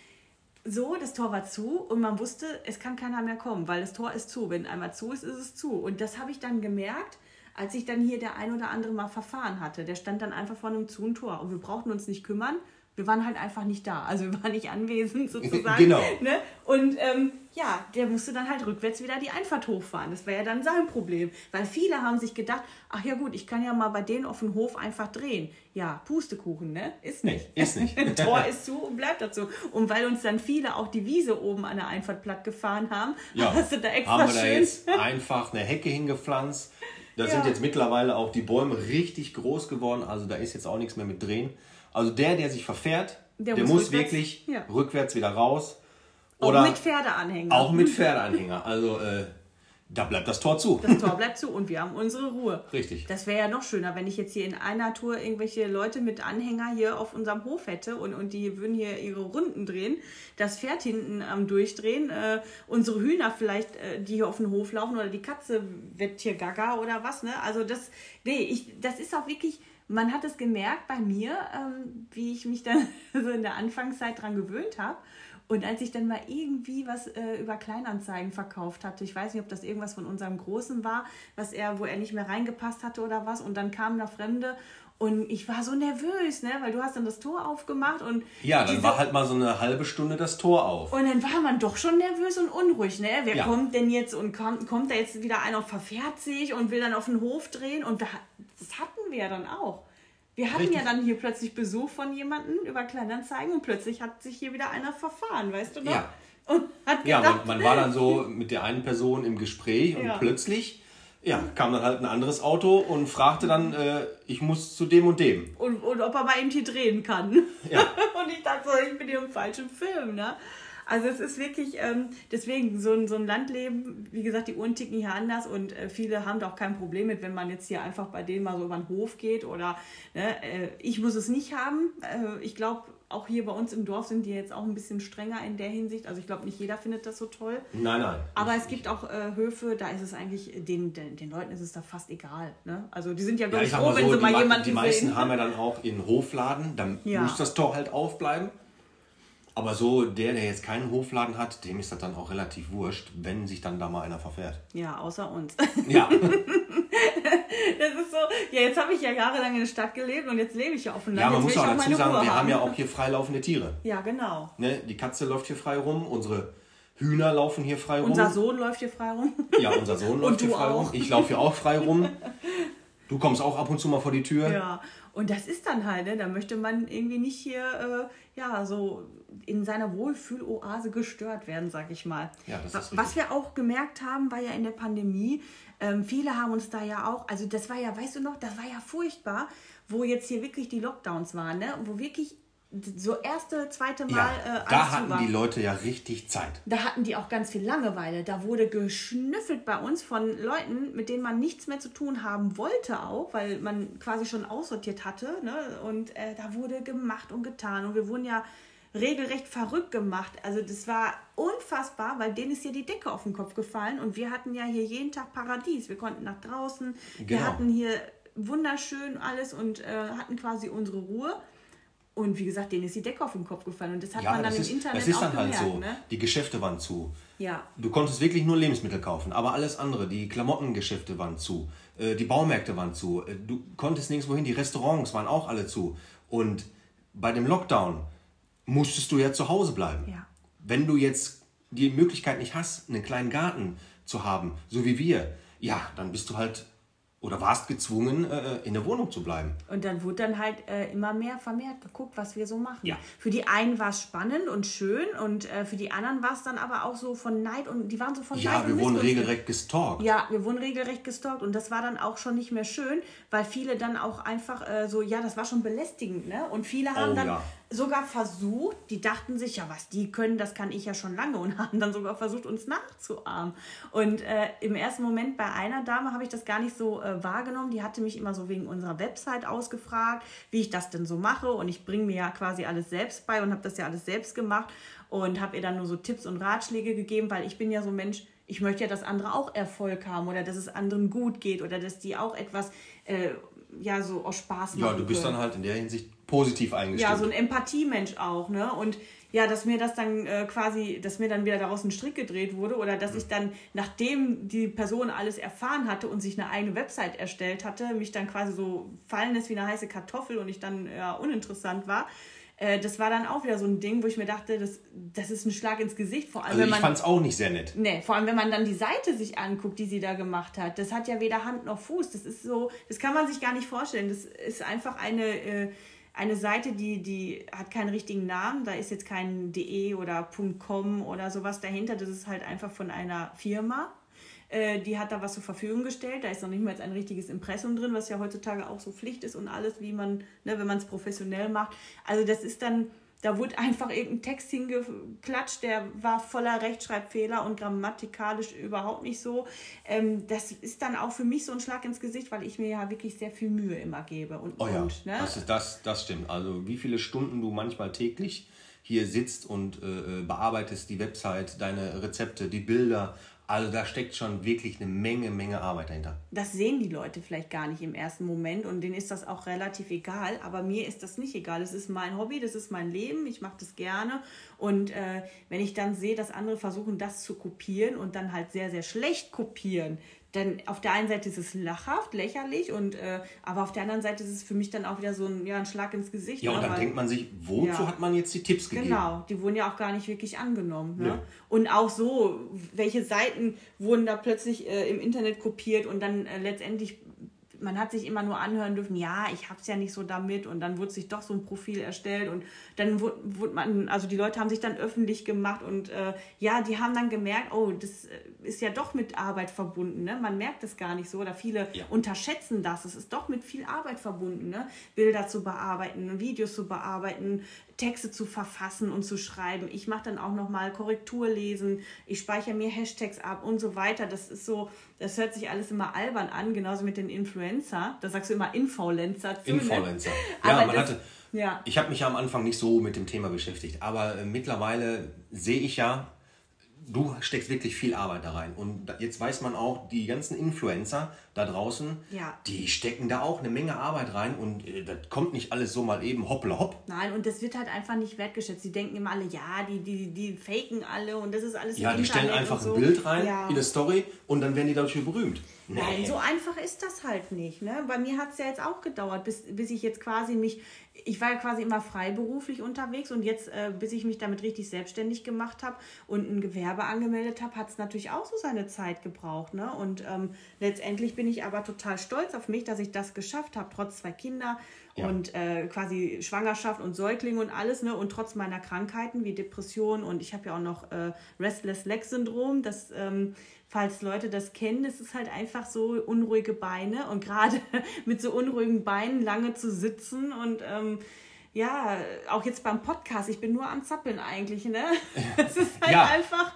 so, das Tor war zu und man wusste, es kann keiner mehr kommen, weil das Tor ist zu. Wenn einmal zu ist, ist es zu. Und das habe ich dann gemerkt, als ich dann hier der ein oder andere mal verfahren hatte. Der stand dann einfach vor einem zu einem Tor und wir brauchten uns nicht kümmern. Wir waren halt einfach nicht da. Also wir waren nicht anwesend *laughs* sozusagen. Genau. Ne? Und ähm, ja, der musste dann halt rückwärts wieder die Einfahrt hochfahren. Das war ja dann sein Problem. Weil viele haben sich gedacht, ach ja gut, ich kann ja mal bei denen auf dem Hof einfach drehen. Ja, Pustekuchen, ne? Ist nicht. Nee, ist nicht. *laughs* Tor ist zu und bleibt dazu. Und weil uns dann viele auch die Wiese oben an der Einfahrt platt gefahren haben, Ja, *laughs* hast du da extra haben wir da schön... jetzt einfach eine Hecke hingepflanzt. Da Ja. sind jetzt mittlerweile auch die Bäume richtig groß geworden. Also da ist jetzt auch nichts mehr mit drehen. Also der, der sich verfährt, Der der, muss muss, rückwärts- wirklich ja. rückwärts wieder raus. auch Oder mit Pferdeanhänger. auch mit Pferdeanhänger. Also äh, da bleibt das Tor zu. Das Tor bleibt zu und wir haben unsere Ruhe. Richtig. Das wäre ja noch schöner, wenn ich jetzt hier in einer Tour irgendwelche Leute mit Anhänger hier auf unserem Hof hätte und, und die würden hier ihre Runden drehen, das Pferd hinten am Durchdrehen, äh, unsere Hühner vielleicht, äh, die hier auf den Hof laufen oder die Katze wird hier gaga oder was, ne? Also das, nee, ich, das ist auch wirklich, man hat es gemerkt bei mir, ähm, wie ich mich dann *laughs* so in der Anfangszeit dran gewöhnt habe. Und als ich dann mal irgendwie was äh, über Kleinanzeigen verkauft hatte, ich weiß nicht, ob das irgendwas von unserem Großen war, was er, wo er nicht mehr reingepasst hatte oder was, und dann kamen da Fremde und ich war so nervös, ne, weil du hast dann das Tor aufgemacht und ja, dann war halt mal so eine halbe Stunde das Tor auf. Und dann war man doch schon nervös und unruhig, ne? Wer ja. kommt denn jetzt und kommt, kommt da jetzt wieder einer und verfährt sich und will dann auf den Hof drehen und das hatten wir ja dann auch. Wir hatten Richtig. ja dann hier plötzlich Besuch von jemandem über Kleinanzeigen und plötzlich hat sich hier wieder einer verfahren, weißt du noch? Ja. Und hat gedacht, ja, man, man, war dann so *laughs* mit der einen Person im Gespräch und ja. plötzlich ja, kam dann halt ein anderes Auto und fragte dann, äh, ich muss zu dem und dem. Und, und ob er mal eben hier drehen kann. Ja. *laughs* und ich dachte so, ich bin hier im falschen Film, ne? Also es ist wirklich, ähm, deswegen so ein, so ein Landleben, wie gesagt, die Uhren ticken hier anders und äh, viele haben da auch kein Problem mit, wenn man jetzt hier einfach bei denen mal so über den Hof geht oder ne, äh, ich muss es nicht haben. Äh, ich glaube, auch hier bei uns im Dorf sind die jetzt auch ein bisschen strenger in der Hinsicht. Also ich glaube, nicht jeder findet das so toll. Nein, nein. Aber es gibt auch äh, Höfe, da ist es eigentlich, den, den, den, Leuten ist es da fast egal. Ne? Also die sind ja, glaube ja, froh, so, wenn sie mal jemanden Die meisten sehen. haben ja dann auch in Hofladen, dann ja. muss das Tor halt aufbleiben. Aber so der, der jetzt keinen Hofladen hat, dem ist das dann auch relativ wurscht, wenn sich dann da mal einer verfährt. Ja, außer uns. Ja. *laughs* das ist so, ja, jetzt habe ich ja jahrelang in der Stadt gelebt und jetzt lebe ich ja auf dem Land. Ja, man muss auch dazu sagen, Ruhe wir haben. haben ja auch hier freilaufende Tiere. Ja, genau. Ne? Die Katze läuft hier frei rum, unsere Hühner laufen hier frei rum. Unser Sohn läuft hier frei rum. Ja, unser Sohn *laughs* läuft hier frei auch. rum. Ich laufe hier auch frei rum. *laughs* Du kommst auch ab und zu mal vor die Tür. Ja, und das ist dann halt, ne? da möchte man irgendwie nicht hier, äh, ja, so in seiner Wohlfühloase gestört werden, sag ich mal. Ja, Was wir auch gemerkt haben, war ja in der Pandemie, ähm, viele haben uns da ja auch, also das war ja, weißt du noch, das war ja furchtbar, wo jetzt hier wirklich die Lockdowns waren, ne? wo wirklich so erste, zweite Mal. Ja, äh, da hatten die Leute ja richtig Zeit. Da hatten die auch ganz viel Langeweile. Da wurde geschnüffelt bei uns von Leuten, mit denen man nichts mehr zu tun haben wollte, auch, weil man quasi schon aussortiert hatte. Ne? Und äh, da wurde gemacht und getan. Und wir wurden ja regelrecht verrückt gemacht. Also das war unfassbar, weil denen ist ja die Decke auf den Kopf gefallen und wir hatten ja hier jeden Tag Paradies. Wir konnten nach draußen, genau. wir hatten hier wunderschön alles und äh, hatten quasi unsere Ruhe. Und wie gesagt, denen ist die Decke auf den Kopf gefallen. Und das hat ja, man dann im ist, Internet Das ist dann halt gemerkt, halt so. Ne? Die Geschäfte waren zu. Ja. Du konntest wirklich nur Lebensmittel kaufen, aber alles andere, die Klamottengeschäfte waren zu, äh, die Baumärkte waren zu, äh, du konntest nirgendwo hin, die Restaurants waren auch alle zu. Und bei dem Lockdown musstest du ja zu Hause bleiben. Ja. Wenn du jetzt die Möglichkeit nicht hast, einen kleinen Garten zu haben, so wie wir, ja, dann bist du halt oder warst gezwungen, äh, in der Wohnung zu bleiben. Und dann wurde dann halt äh, immer mehr vermehrt geguckt, was wir so machen. Ja. Für die einen war es spannend und schön und äh, für die anderen war es dann aber auch so von Neid und die waren so von ja, Neid. Ja, wir wurden regelrecht gestalkt. Ja, wir wurden regelrecht gestalkt und das war dann auch schon nicht mehr schön, weil viele dann auch einfach äh, so, ja, das war schon belästigend, ne? Und viele haben oh, dann ja sogar versucht, die dachten sich, ja, was die können, das kann ich ja schon lange und *laughs* haben dann sogar versucht, uns nachzuahmen. Und äh, im ersten Moment bei einer Dame habe ich das gar nicht so äh, wahrgenommen. Die hatte mich immer so wegen unserer Website ausgefragt, wie ich das denn so mache. Und ich bringe mir ja quasi alles selbst bei und habe das ja alles selbst gemacht und habe ihr dann nur so Tipps und Ratschläge gegeben, weil ich bin ja so ein Mensch, ich möchte ja, dass andere auch Erfolg haben oder dass es anderen gut geht oder dass die auch etwas äh, ja so aus Spaß machen. Ja, du bist können. dann halt in der Hinsicht positiv eingestellt. Ja, so ein Empathiemensch auch, ne? Und ja, dass mir das dann äh, quasi, dass mir dann wieder daraus ein Strick gedreht wurde oder dass ich dann, nachdem die Person alles erfahren hatte und sich eine eigene Website erstellt hatte, mich dann quasi so fallen lässt wie eine heiße Kartoffel und ich dann ja, uninteressant war. Äh, das war dann auch wieder so ein Ding, wo ich mir dachte, das, das ist ein Schlag ins Gesicht. Vor allem, also ich man, fand's auch nicht sehr nett. Nee, vor allem, wenn man dann die Seite sich anguckt, die sie da gemacht hat. Das hat ja weder Hand noch Fuß. Das ist so, das kann man sich gar nicht vorstellen. Das ist einfach eine... Äh, eine Seite, die, die hat keinen richtigen Namen, da ist jetzt kein .de oder .com oder sowas dahinter, das ist halt einfach von einer Firma. Äh, die hat da was zur Verfügung gestellt, da ist noch nicht mal jetzt ein richtiges Impressum drin, was ja heutzutage auch so Pflicht ist und alles, wie man, ne, wenn man es professionell macht. Also das ist dann, Da wurde einfach irgendein Text hingeklatscht, der war voller Rechtschreibfehler und grammatikalisch überhaupt nicht so. Ähm, das ist dann auch für mich so ein Schlag ins Gesicht, weil ich mir ja wirklich sehr viel Mühe immer gebe. Und, oh ja, und, ne? das, ist, das, das stimmt. Also wie viele Stunden du manchmal täglich hier sitzt und äh, äh bearbeitest die Website, deine Rezepte, die Bilder, also da steckt schon wirklich eine Menge, Menge Arbeit dahinter. Das sehen die Leute vielleicht gar nicht im ersten Moment und denen ist das auch relativ egal. Aber mir ist das nicht egal. Es ist mein Hobby, das ist mein Leben, ich mache das gerne. Und äh, wenn ich dann sehe, dass andere versuchen, das zu kopieren und dann halt sehr, sehr schlecht kopieren, denn auf der einen Seite ist es lachhaft, lächerlich, und, äh, aber auf der anderen Seite ist es für mich dann auch wieder so ein, ja, ein Schlag ins Gesicht. Ja, und ne, dann denkt man sich, wozu ja. hat man jetzt die Tipps gegeben? Genau, die wurden ja auch gar nicht wirklich angenommen. Ne? Ja. Und auch so, welche Seiten wurden da plötzlich äh, im Internet kopiert und dann äh, letztendlich man hat sich immer nur anhören dürfen, ja, ich habe es ja nicht so damit und dann wurde sich doch so ein Profil erstellt und dann wurde, wurde man, also die Leute haben sich dann öffentlich gemacht und äh, ja, die haben dann gemerkt, oh, das äh, ist ja doch mit Arbeit verbunden, ne? man merkt es gar nicht so oder viele ja. unterschätzen das, es ist doch mit viel Arbeit verbunden, ne? Bilder zu bearbeiten, Videos zu bearbeiten, Texte zu verfassen und zu schreiben. Ich mache dann auch nochmal Korrektur lesen, ich speichere mir Hashtags ab und so weiter. Das ist so, das hört sich alles immer albern an, genauso mit den Influencer. Da sagst du immer Influencer zu. Influencer. Ne? *laughs* Ja, man das, hatte. Ja. Ich habe mich ja am Anfang nicht so mit dem Thema beschäftigt, aber äh, mittlerweile sehe ich ja, du steckst wirklich viel Arbeit da rein. Und jetzt weiß man auch, die ganzen Influencer da draußen, ja. die stecken da auch eine Menge Arbeit rein und äh, das kommt nicht alles so mal eben hoppla hopp. Nein, und das wird halt einfach nicht wertgeschätzt. Die denken immer alle, ja, die, die, die faken alle und das ist alles Ja, die stellen einfach so. ein Bild rein ja. in eine Story und dann werden die dadurch berühmt. Nee. Nein, so einfach ist das halt nicht. Ne? Bei mir hat es ja jetzt auch gedauert, bis, bis ich jetzt quasi mich ich war ja quasi immer freiberuflich unterwegs und jetzt, äh, bis ich mich damit richtig selbstständig gemacht habe und ein Gewerbe angemeldet habe, hat es natürlich auch so seine Zeit gebraucht. Ne? Und ähm, letztendlich bin ich aber total stolz auf mich, dass ich das geschafft habe, trotz zwei Kinder ja. und äh, quasi Schwangerschaft und Säugling und alles, ne? Und trotz meiner Krankheiten wie Depression und ich habe ja auch noch äh, Restless Leg Syndrom, das ähm, falls Leute das kennen, es ist halt einfach so unruhige Beine und *laughs* gerade mit so unruhigen Beinen lange zu sitzen und ähm, ja, auch jetzt beim Podcast, ich bin nur am Zappeln eigentlich, ne? *laughs* Das ist halt ja, einfach.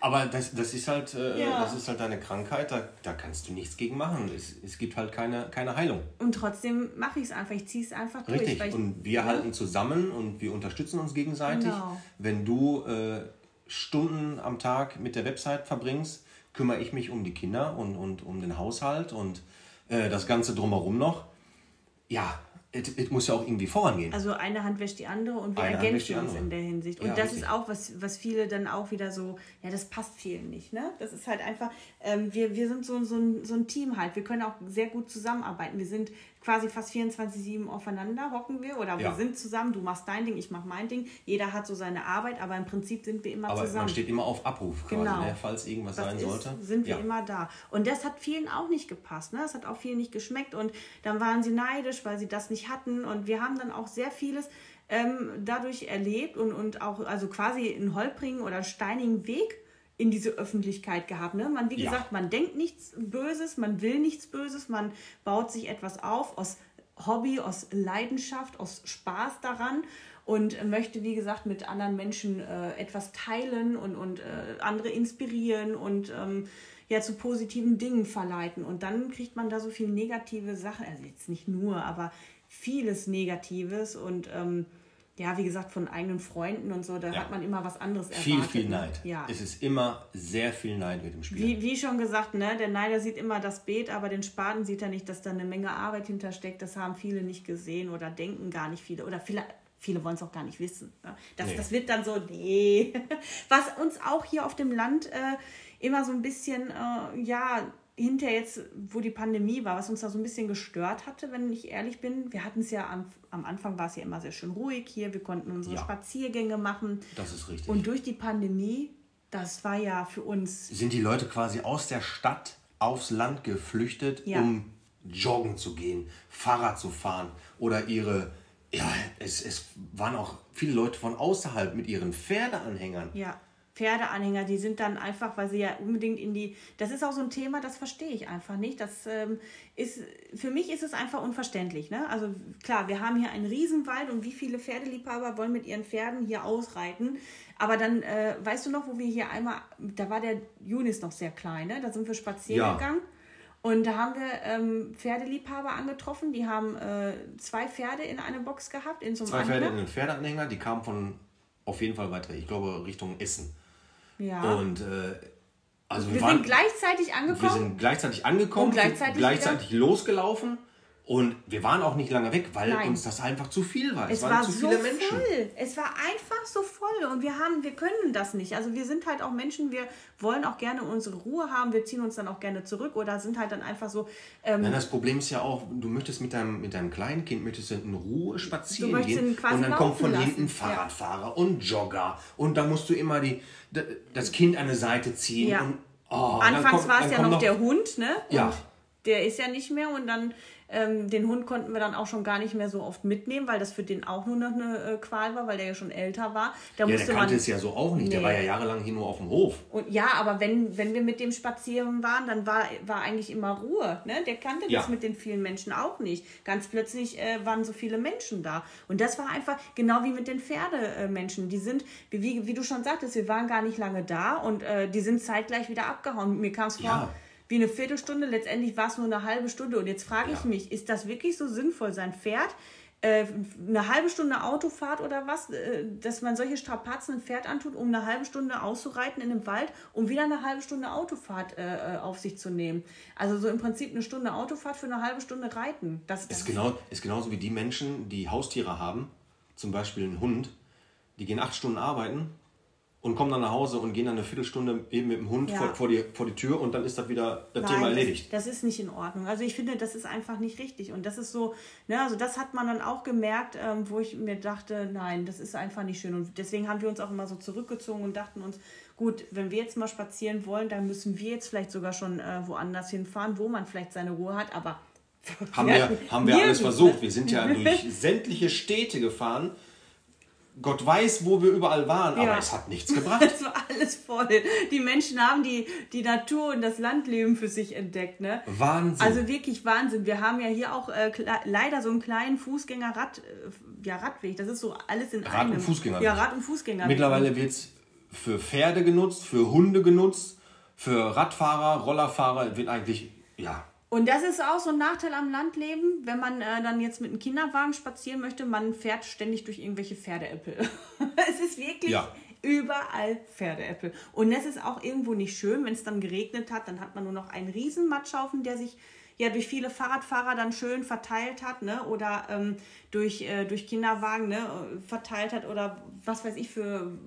Aber das, das, ist halt, äh, ja. das ist halt deine Krankheit, da, da kannst du nichts gegen machen. Es, es gibt halt keine, keine Heilung. Und trotzdem mache ich es einfach, ich ziehe es einfach Richtig. durch. und wir ja. halten zusammen und wir unterstützen uns gegenseitig. Genau. Wenn du äh, Stunden am Tag mit der Website verbringst, kümmere ich mich um die Kinder und, und um den Haushalt und äh, das Ganze drumherum noch. Ja, es muss ja auch irgendwie vorangehen. Also eine Hand wäscht die andere und wir eine ergänzen uns in der Hinsicht. Und ja, das richtig. ist auch, was, was viele dann auch wieder so, ja, das passt vielen nicht. Ne? Das ist halt einfach, ähm, wir, wir sind so, so, ein, so ein Team halt. Wir können auch sehr gut zusammenarbeiten. Wir sind quasi fast 24-7 aufeinander hocken wir oder wir sind zusammen, du machst dein Ding, ich mach mein Ding. Jeder hat so seine Arbeit, aber im Prinzip sind wir immer aber zusammen. man steht immer auf Abruf quasi, genau. ne? falls irgendwas das sein ist, sollte. sind wir ja. immer da. Und das hat vielen auch nicht gepasst. Ne? Das hat auch vielen nicht geschmeckt und dann waren sie neidisch, weil sie das nicht hatten und wir haben dann auch sehr vieles ähm, dadurch erlebt und, und auch also quasi einen holprigen oder steinigen Weg in diese Öffentlichkeit gehabt. Ne? Man, wie ja. gesagt, man denkt nichts Böses, man will nichts Böses, man baut sich etwas auf aus Hobby, aus Leidenschaft, aus Spaß daran und möchte, wie gesagt, mit anderen Menschen äh, etwas teilen und, und äh, andere inspirieren und ähm, ja zu positiven Dingen verleiten. Und dann kriegt man da so viel negative Sachen, also jetzt nicht nur, aber vieles Negatives und ähm, ja, wie gesagt, von eigenen Freunden und so, da ja. hat man immer was anderes erwartet. Viel, viel ne? Neid. Ja. Es ist immer sehr viel Neid mit dem Spiel. Wie, wie schon gesagt, ne, der Neider sieht immer das Beet, aber den Spaten sieht er nicht, dass da eine Menge Arbeit hintersteckt. Das haben viele nicht gesehen oder denken gar nicht viele. Oder viele, viele wollen es auch gar nicht wissen. Ne? Das, nee. das wird dann so, nee. *laughs* Was uns auch hier auf dem Land äh, immer so ein bisschen, äh, ja, hinterher jetzt, wo die Pandemie war, was uns da so ein bisschen gestört hatte, wenn ich ehrlich bin, wir hatten es ja am, am Anfang war es ja immer sehr schön ruhig hier, wir konnten unsere ja. Spaziergänge machen. Das ist richtig. Und durch die Pandemie, das war ja für uns. Sind die Leute quasi aus der Stadt aufs Land geflüchtet, ja. um joggen zu gehen, Fahrrad zu fahren oder ihre. Ja, es, es waren auch viele Leute von außerhalb mit ihren Pferdeanhängern. Ja Pferdeanhänger, die sind dann einfach, weil sie ja unbedingt in die. Das ist auch so ein Thema, das verstehe ich einfach nicht. Das ähm, ist für mich ist es einfach unverständlich. Ne? Also klar, wir haben hier einen Riesenwald und wie viele Pferdeliebhaber wollen mit ihren Pferden hier ausreiten? Aber dann, äh, weißt du noch, wo wir hier einmal, da war der Junis noch sehr klein, ne? da sind wir spazieren ja. gegangen. Und da haben wir ähm, Pferdeliebhaber angetroffen, die haben äh, zwei Pferde in einer Box gehabt. In so einem zwei Anhänger. Pferde in einem Pferdeanhänger, die kamen von auf jeden Fall weiter, ich glaube Richtung Essen. Ja. Und äh, also wir, wir waren, sind gleichzeitig angekommen. Wir sind gleichzeitig angekommen, und gleichzeitig, gleichzeitig losgelaufen und wir waren auch nicht lange weg, weil Nein. uns das einfach zu viel war. Es, es waren war zu so viele Menschen. Voll. Es war einfach so voll und wir haben, wir können das nicht. Also wir sind halt auch Menschen, wir wollen auch gerne unsere Ruhe haben, wir ziehen uns dann auch gerne zurück oder sind halt dann einfach so. Ähm, ja, das Problem ist ja auch, du möchtest mit deinem, mit deinem kleinen Kind möchtest in Ruhe spazieren gehen und dann kommt von lassen. hinten Fahrradfahrer ja. und Jogger und da musst du immer die, das Kind an eine Seite ziehen. Ja. Und, oh, Anfangs war es ja noch, noch der Hund, ne? Und ja. Der ist ja nicht mehr und dann ähm, den Hund konnten wir dann auch schon gar nicht mehr so oft mitnehmen, weil das für den auch nur noch eine äh, Qual war, weil der ja schon älter war. Da ja, der kannte man, es ja so auch nicht. Nee. Der war ja jahrelang hier nur auf dem Hof. Und ja, aber wenn, wenn wir mit dem spazieren waren, dann war, war eigentlich immer Ruhe. Ne? Der kannte ja. das mit den vielen Menschen auch nicht. Ganz plötzlich äh, waren so viele Menschen da. Und das war einfach genau wie mit den Pferdemenschen. Die sind, wie, wie, wie du schon sagtest, wir waren gar nicht lange da und äh, die sind zeitgleich wieder abgehauen. Mir kam es vor. Ja wie eine Viertelstunde, letztendlich war es nur eine halbe Stunde. Und jetzt frage ich ja. mich, ist das wirklich so sinnvoll, sein Pferd, äh, eine halbe Stunde Autofahrt oder was, äh, dass man solche Strapazen ein Pferd antut, um eine halbe Stunde auszureiten in einem Wald, um wieder eine halbe Stunde Autofahrt äh, äh, auf sich zu nehmen? Also so im Prinzip eine Stunde Autofahrt für eine halbe Stunde Reiten. Das, das ist, genau, ist genauso wie die Menschen, die Haustiere haben, zum Beispiel einen Hund, die gehen acht Stunden arbeiten und kommen dann nach Hause und gehen dann eine Viertelstunde eben mit dem Hund ja. vor, vor, die, vor die Tür und dann ist das wieder das Nein, Thema erledigt. Das, das, ist nicht in Ordnung. Also ich finde, das ist einfach nicht richtig. Und das ist so, ne, also das hat man dann auch gemerkt, ähm, wo ich mir dachte, nein, das ist einfach nicht schön. Und deswegen haben wir uns auch immer so zurückgezogen und dachten uns, gut, wenn wir jetzt mal spazieren wollen, dann müssen wir jetzt vielleicht sogar schon äh, woanders hinfahren, wo man vielleicht seine Ruhe hat, aber haben wir, *laughs* haben wir alles versucht. Wir sind ja durch *laughs* sämtliche Städte gefahren Gott weiß, wo wir überall waren, aber ja. es hat nichts gebracht. *laughs* Es war alles voll. Die Menschen haben die, die Natur und das Landleben für sich entdeckt. Ne? Wahnsinn. Also wirklich Wahnsinn. Wir haben ja hier auch äh, leider so einen kleinen Fußgängerrad, äh, ja, Radweg. Das ist so alles in Rad einem. und Fußgängerweg. Ja, Rad- und Fußgängerweg. Mittlerweile wird es für Pferde genutzt, für Hunde genutzt, für Radfahrer, Rollerfahrer wird eigentlich, ja, und das ist auch so ein Nachteil am Landleben, wenn man äh, dann jetzt mit einem Kinderwagen spazieren möchte, man fährt ständig durch irgendwelche Pferdeäppel. *laughs* es ist wirklich ja. überall Pferdeäppel. Und es ist auch irgendwo nicht schön, wenn es dann geregnet hat, dann hat man nur noch einen riesen Matschhaufen, der sich ja durch viele Fahrradfahrer dann schön verteilt hat, ne? Oder ähm, durch, äh, durch Kinderwagen ne? verteilt hat oder was weiß ich für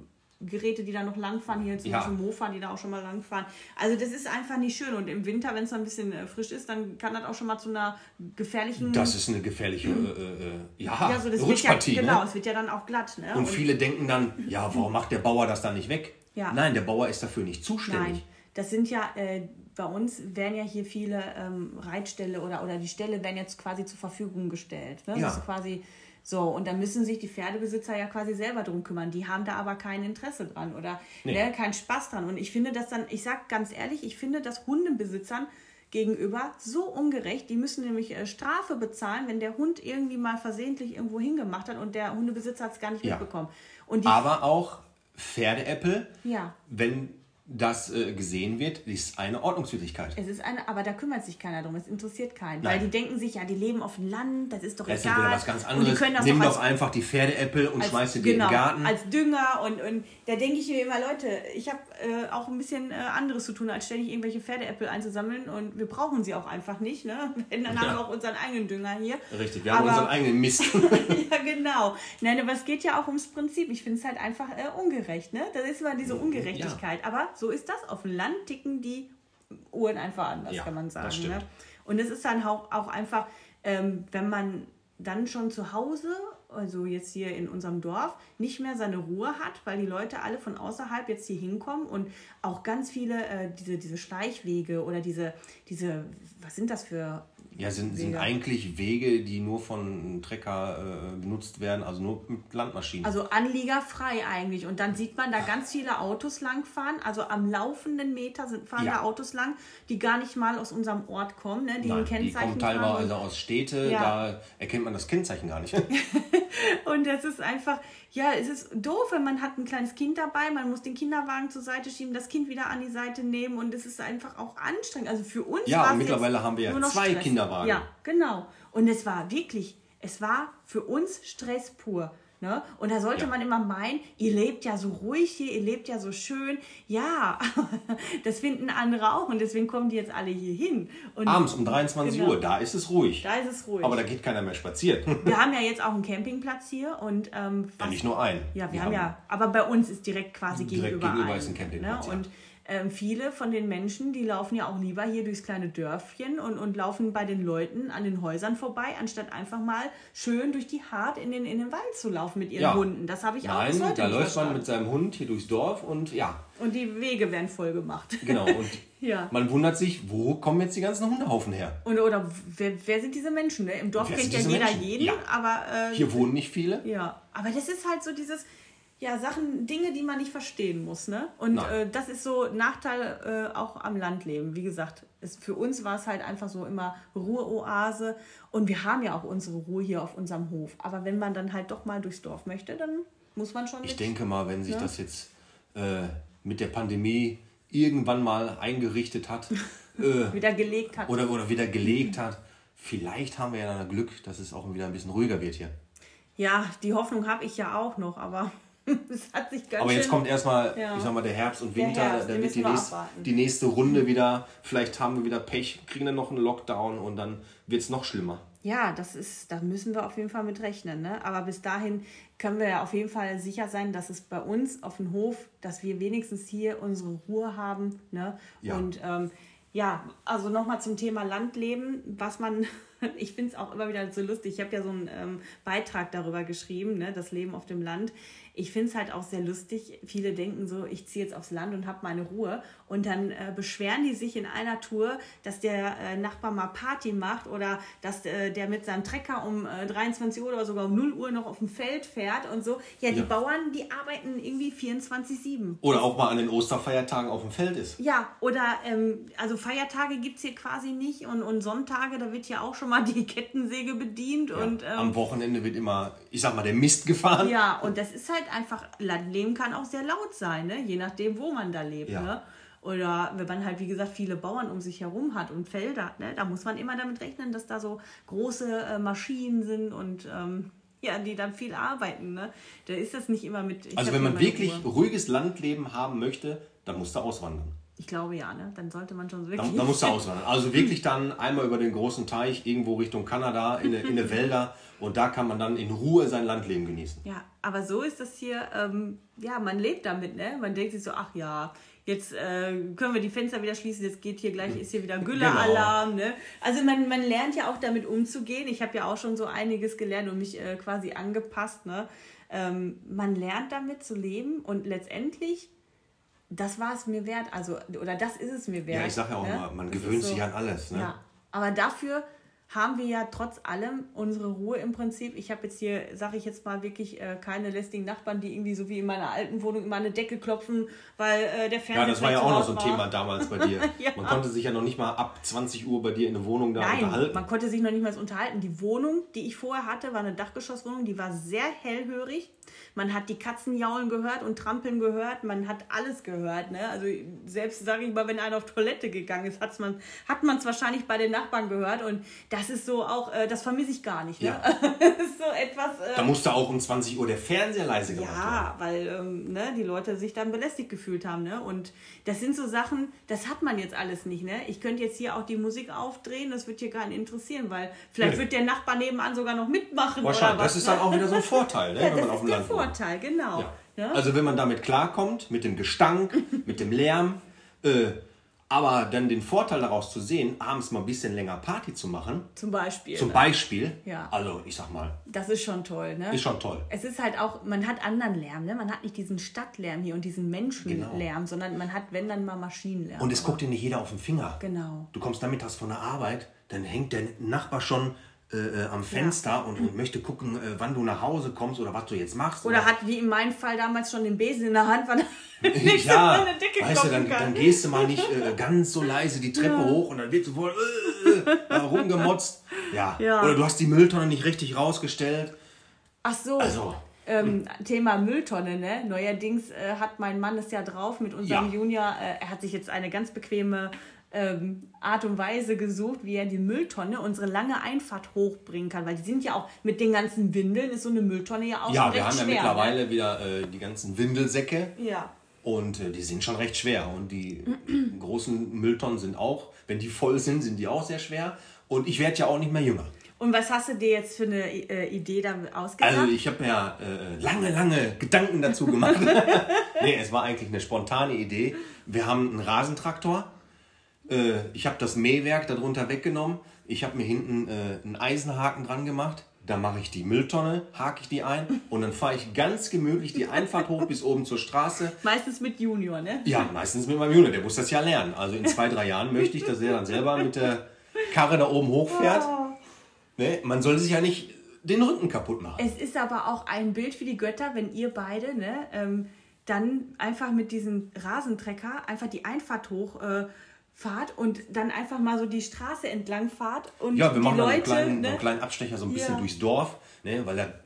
Geräte, die da noch langfahren, hier zum ja. Beispiel Mofa, die da auch schon mal langfahren. Also das ist einfach nicht schön. Und im Winter, wenn es ein bisschen äh, frisch ist, dann kann das auch schon mal zu einer gefährlichen... Das ist eine gefährliche äh, äh, ja, ja, so das Rutschpartie. Ja, genau, ne? es wird ja dann auch glatt. Ne? Und, Und viele denken dann, ja, warum macht der Bauer das dann nicht weg? Ja. Nein, der Bauer ist dafür nicht zuständig. Nein, das sind ja... Äh, bei uns werden ja hier viele ähm, Reitställe oder, oder die Ställe werden jetzt quasi zur Verfügung gestellt. Ne? Ja. Das ist quasi so, und da müssen sich die Pferdebesitzer ja quasi selber drum kümmern. Die haben da aber kein Interesse dran oder nee. ne, keinen Spaß dran. Und ich finde das dann, ich sag ganz ehrlich, ich finde das Hundebesitzern gegenüber so ungerecht. Die müssen nämlich äh, Strafe bezahlen, wenn der Hund irgendwie mal versehentlich irgendwo hingemacht hat und der Hundebesitzer hat es gar nicht ja. mitbekommen. Aber auch Pferdeäppel, ja. wenn das äh, gesehen wird, ist eine Ordnungswidrigkeit. Es ist eine, aber da kümmert sich keiner drum, es interessiert keinen. Nein. Weil die denken sich, ja, die leben auf dem Land, das ist doch das egal. Das ist wieder was ganz anderes. Nimm doch einfach die Pferdeäppel und als, schmeiß sie genau, in den Garten. als Dünger und, und da denke ich mir immer, Leute, ich habe äh, auch ein bisschen äh, anderes zu tun, als ständig irgendwelche Pferdeäpfel einzusammeln und wir brauchen sie auch einfach nicht. Ne? *laughs* Dann ja. haben wir auch unseren eigenen Dünger hier. Richtig, wir aber, haben unseren eigenen Mist. *laughs* ja, genau. Nein, aber es geht ja auch ums Prinzip. Ich finde es halt einfach äh, ungerecht. Ne? Das ist immer diese Ungerechtigkeit. Ja. Aber so ist das. Auf dem Land ticken die Uhren einfach anders, ja, kann man sagen. Das ne? Und es ist dann auch, auch einfach, ähm, wenn man dann schon zu Hause, also jetzt hier in unserem Dorf, nicht mehr seine Ruhe hat, weil die Leute alle von außerhalb jetzt hier hinkommen und auch ganz viele äh, diese, diese Schleichwege oder diese, diese, was sind das für Ja, sind, sind eigentlich Wege, die nur von Trecker äh, benutzt werden, also nur mit Landmaschinen. Also anliegerfrei eigentlich. Und dann sieht man da ganz viele Autos langfahren. Also am laufenden Meter sind, fahren Ja. da Autos lang, die gar nicht mal aus unserem Ort kommen, ne? die ein Nein, die Kennzeichen kommen tragen. teilweise aus Städte, Ja. da erkennt man das Kennzeichen gar nicht. *laughs* Und das ist einfach, ja, es ist doof, wenn man hat ein kleines Kind dabei, man muss den Kinderwagen zur Seite schieben, das Kind wieder an die Seite nehmen und es ist einfach auch anstrengend. Also für uns Ja, und mittlerweile haben wir ja zwei Stress. Kinderwagen. Ja, genau. Und es war wirklich, es war für uns Stress pur. Ne? Und da sollte Ja. man immer meinen, ihr lebt ja so ruhig hier, ihr lebt ja so schön. Ja, *laughs* das finden andere auch und deswegen kommen die jetzt alle hier hin. Und Abends um 23 Genau. Uhr, da ist es ruhig. Da ist es ruhig. Aber da geht keiner mehr spazieren. *laughs* wir haben ja jetzt auch einen Campingplatz hier und ähm, ja, nicht nur ein. ja, wir haben ja, aber bei uns ist direkt quasi Direkt gegenüber, gegenüber ein, ist ein Campingplatz, Ne? Ähm, viele von den Menschen, die laufen ja auch lieber hier durchs kleine Dörfchen und, und laufen bei den Leuten an den Häusern vorbei, anstatt einfach mal schön durch die Hart in den, in den Wald zu laufen mit ihren Ja. Hunden. Das habe ich auch Nein, bis heute da nicht läuft man verstanden. mit seinem Hund hier durchs Dorf und ja, Und die Wege werden voll gemacht. genau. *laughs* Und Ja. man wundert sich, wo kommen jetzt die ganzen Hundehaufen her? Und, oder wer, wer sind diese Menschen? Ne? Im Dorf Wer kennt ja jeder Menschen? jeden, Ja. aber äh, Hier wohnen nicht viele. Ja, aber das ist halt so dieses, ja, Sachen, Dinge, die man nicht verstehen muss, ne? Und äh, das ist so Nachteil äh, auch am Landleben. Wie gesagt, es, für uns war es halt einfach so immer Ruheoase und wir haben ja auch unsere Ruhe hier auf unserem Hof. Aber wenn man dann halt doch mal durchs Dorf möchte, dann muss man schon Ich mit- denke mal, wenn sich Ja. das jetzt äh, mit der Pandemie irgendwann mal eingerichtet hat *laughs* äh, wieder gelegt hat. oder, oder wieder gelegt hat, vielleicht haben wir ja dann Glück, dass es auch wieder ein bisschen ruhiger wird hier. Ja, die Hoffnung habe ich ja auch noch, aber *laughs* es hat sich ganz Aber jetzt schön... kommt erstmal, Ja. ich sag mal, der Herbst und Winter, Herbst, da wird die, nächst, die nächste Runde wieder, vielleicht haben wir wieder Pech, kriegen dann noch einen Lockdown und dann wird es noch schlimmer. Ja, das ist, da müssen wir auf jeden Fall mit rechnen. Ne? Aber bis dahin können wir ja auf jeden Fall sicher sein, dass es bei uns auf dem Hof, dass wir wenigstens hier unsere Ruhe haben. Ne? Ja. Und ähm, ja, also nochmal zum Thema Landleben, was man, *laughs* ich finde es auch immer wieder so lustig. Ich habe ja so einen ähm, Beitrag darüber geschrieben, ne? das Leben auf dem Land. Ich finde es halt auch sehr lustig. Viele denken so, ich ziehe jetzt aufs Land und habe meine Ruhe. Und dann äh, beschweren die sich in einer Tour, dass der äh, Nachbar mal Party macht oder dass äh, der mit seinem Trecker um äh, 23 Uhr oder sogar um 0 Uhr noch auf dem Feld fährt und so. Ja, die Ja. Bauern, die arbeiten irgendwie 24-7. Oder auch mal an den Osterfeiertagen auf dem Feld ist. Ja, oder ähm, also Feiertage gibt es hier quasi nicht und, und Sonntage, da wird ja auch schon mal die Kettensäge bedient und ähm, Am Wochenende wird immer, ich sag mal, der Mist gefahren. ja, und das ist halt einfach, Landleben kann auch sehr laut sein, ne? je nachdem, wo man da lebt. Ja. Ne? Oder wenn man halt, wie gesagt, viele Bauern um sich herum hat und Felder, ne? da muss man immer damit rechnen, dass da so große äh, Maschinen sind und ähm, ja, die dann viel arbeiten. Ne? Da ist das nicht immer mit. Also wenn man wirklich Ruhe. ruhiges Landleben haben möchte, dann muss er auswandern. Ich glaube ja, ne? dann sollte man schon wirklich. Dann, dann muss er auswandern. Also wirklich dann einmal über den großen Teich irgendwo Richtung Kanada in eine, in eine Wälder und da kann man dann in Ruhe sein Landleben genießen. Ja, aber so ist das hier, ähm, ja, man lebt damit, ne? Man denkt sich so, ach ja, jetzt äh, können wir die Fenster wieder schließen, jetzt geht hier gleich, ist hier wieder Gülle-Alarm, ne? Also man, man lernt ja auch damit umzugehen. Ich habe ja auch schon so einiges gelernt und mich äh, quasi angepasst, ne? Ähm, man lernt damit zu leben und letztendlich, das war es mir wert, also, oder das ist es mir wert. Ja, ich sage ja auch ne? immer, man Das gewöhnt so- sich an alles. Ne? ja, aber dafür haben wir ja trotz allem unsere Ruhe im Prinzip. Ich habe jetzt hier, sage ich jetzt mal, wirklich äh, keine lästigen Nachbarn, die irgendwie so wie in meiner alten Wohnung immer eine Decke klopfen, weil äh, der Fernseher Ja, das war ja auch noch so ein war. Thema damals bei dir. *laughs* Ja. Man konnte sich ja noch nicht mal ab 20 Uhr bei dir in der Wohnung da Nein, unterhalten. man konnte sich noch nicht mal unterhalten. Die Wohnung, die ich vorher hatte, war eine Dachgeschosswohnung, die war sehr hellhörig. Man hat die Katzen jaulen gehört und trampeln gehört, man hat alles gehört. Ne? Also selbst, sage ich mal, wenn einer auf Toilette gegangen ist, hat's man, hat man es wahrscheinlich bei den Nachbarn gehört. Und das ist so auch, äh, das vermisse ich gar nicht. Ne? Ja. *laughs* so etwas... Äh, Da musste auch um 20 Uhr der Fernseher leise gemacht werden. ja, weil ähm, ne, die Leute sich dann belästigt gefühlt haben. Ne? Und das sind so Sachen, das hat man jetzt alles nicht. Ne? Ich könnte jetzt hier auch die Musik aufdrehen, das wird hier gar nicht interessieren, weil vielleicht Nee. wird der Nachbar nebenan sogar noch mitmachen. Wahrscheinlich. Das ist ne? dann auch wieder so ein Vorteil, ne, *laughs* ja, wenn man auf dem Land wohnt. Vorteil, genau. Ja. Ne? Also wenn man damit klarkommt, mit dem Gestank, *laughs* mit dem Lärm, äh, aber dann den Vorteil daraus zu sehen, abends mal ein bisschen länger Party zu machen, Zum Beispiel. zum ne? Beispiel, Ja. also ich sag mal, Das ist schon toll. Ne? ist schon toll. Es ist halt auch, man hat anderen Lärm, ne? Man hat nicht diesen Stadtlärm hier und diesen Menschenlärm, Genau. sondern man hat, wenn dann mal Maschinenlärm. Und es guckt dir nicht jeder auf den Finger. Genau. Du kommst nachmittags von der Arbeit, dann hängt der Nachbar schon äh, äh, am Fenster ja. und, und, möchte gucken, äh, wann du nach Hause kommst oder was du jetzt machst. Oder, oder, hat wie in meinem Fall damals schon den Besen in der Hand, weil *laughs* er nicht ja, so eine Decke weißt du, dann, dann, gehst du mal nicht äh, ganz so leise die Treppe ja. hoch und dann wird sofort äh, rumgemotzt. Ja. ja. Oder du hast die Mülltonne nicht richtig rausgestellt. Ach so. Also. Ähm, Thema Mülltonne, ne? Neuerdings äh, hat mein Mann es ja drauf mit unserem. Junior. Äh, er hat sich jetzt eine ganz bequeme ähm, Art und Weise gesucht, wie er die Mülltonne, unsere lange Einfahrt hochbringen kann. Weil die sind ja auch mit den ganzen Windeln, ist so eine Mülltonne ja auch Ja, wir haben ja schwer, mittlerweile ne? wieder äh, die ganzen Windelsäcke. Ja. Und äh, die sind schon recht schwer. Und die *clears throat* großen Mülltonnen sind auch, wenn die voll sind, sind die auch sehr schwer. Und ich werde ja auch nicht mehr jünger. Und was hast du dir jetzt für eine äh, Idee da ausgedacht? Also ich habe mir ja äh, lange, lange Gedanken dazu gemacht. *laughs* nee, es war eigentlich eine spontane Idee. Wir haben einen Rasentraktor äh, ich habe das Mähwerk darunter weggenommen. Ich habe mir hinten äh, einen Eisenhaken dran gemacht. Da mache ich die Mülltonne, hake ich die ein *laughs* und dann fahre ich ganz gemütlich die Einfahrt hoch bis oben zur Straße. Meistens mit Junior, ne? Ja, meistens mit meinem Junior. Der muss das ja lernen. Also in zwei, drei Jahren möchte ich, dass er dann selber mit der Karre da oben hochfährt. Oh. Ne? Man soll sich ja nicht den Rücken kaputt machen. Es ist aber auch ein Bild für die Götter, wenn ihr beide ne, ähm, dann einfach mit diesem Rasentrecker einfach die Einfahrt hoch äh, fahrt und dann einfach mal so die Straße entlang fahrt und ja, wir machen die Leute, einen kleinen, ne? einen kleinen Abstecher so ein bisschen ja. durchs Dorf, ne, weil der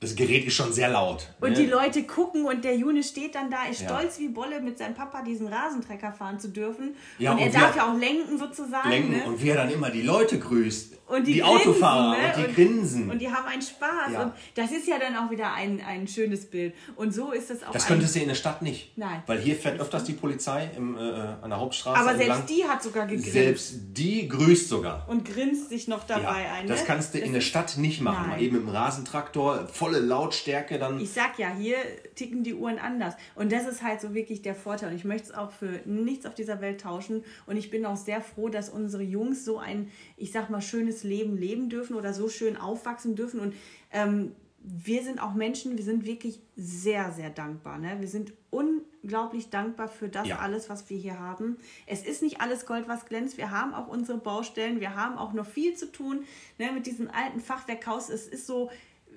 das Gerät ist schon sehr laut. Und ne? die Leute gucken und der Juni steht dann da, ist stolz ja. wie Bolle, mit seinem Papa diesen Rasentrecker fahren zu dürfen. Ja, und, und er darf ja auch lenken sozusagen. Lenken ne? und wie er dann immer die Leute grüßt. Und die, die grinsen, Autofahrer ne? und die und, grinsen. Und die haben einen Spaß. Ja. Und das ist ja dann auch wieder ein, ein schönes Bild. Und so ist das auch. Das könntest du in der Stadt nicht. Nein. Weil hier fährt öfters die Polizei im, äh, an der Hauptstraße. Aber entlang. selbst die hat sogar gegrinst. Selbst die grüßt sogar. Und grinst sich noch dabei ein. Ne? Das kannst du das in der Stadt nicht machen. Mal eben dem Rasentraktor, volle Lautstärke dann. Ich sag ja, hier ticken die Uhren anders. Und das ist halt so wirklich der Vorteil. Und ich möchte es auch für nichts auf dieser Welt tauschen. Und ich bin auch sehr froh, dass unsere Jungs so ein, ich sag mal, schönes Leben leben dürfen oder so schön aufwachsen dürfen. Und ähm, wir sind auch Menschen, wir sind wirklich sehr, sehr dankbar. Ne? Wir sind unglaublich dankbar für das ja. alles, was wir hier haben. Es ist nicht alles Gold, was glänzt. Wir haben auch unsere Baustellen. Wir haben auch noch viel zu tun ne? mit diesem alten Fachwerkhaus. Es ist so,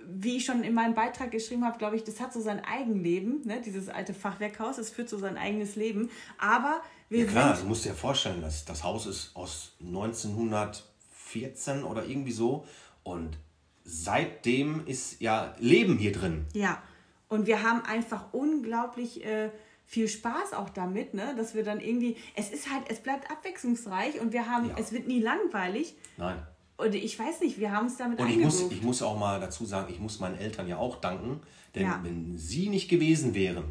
wie ich schon in meinem Beitrag geschrieben habe, glaube ich, das hat so sein Eigenleben, ne? dieses alte Fachwerkhaus. Es führt so sein eigenes Leben. Aber wir ja, klar, du musst dir vorstellen, dass das Haus ist aus 1900 14 oder irgendwie so. Und seitdem ist ja Leben hier drin. Ja, und wir haben einfach unglaublich äh, viel Spaß auch damit, ne? dass wir dann irgendwie, es ist halt, es bleibt abwechslungsreich und wir haben, ja. es wird nie langweilig. Nein. Und ich weiß nicht, wir haben es damit Und ich muss, ich muss auch mal dazu sagen, ich muss meinen Eltern ja auch danken, denn ja. wenn sie nicht gewesen wären,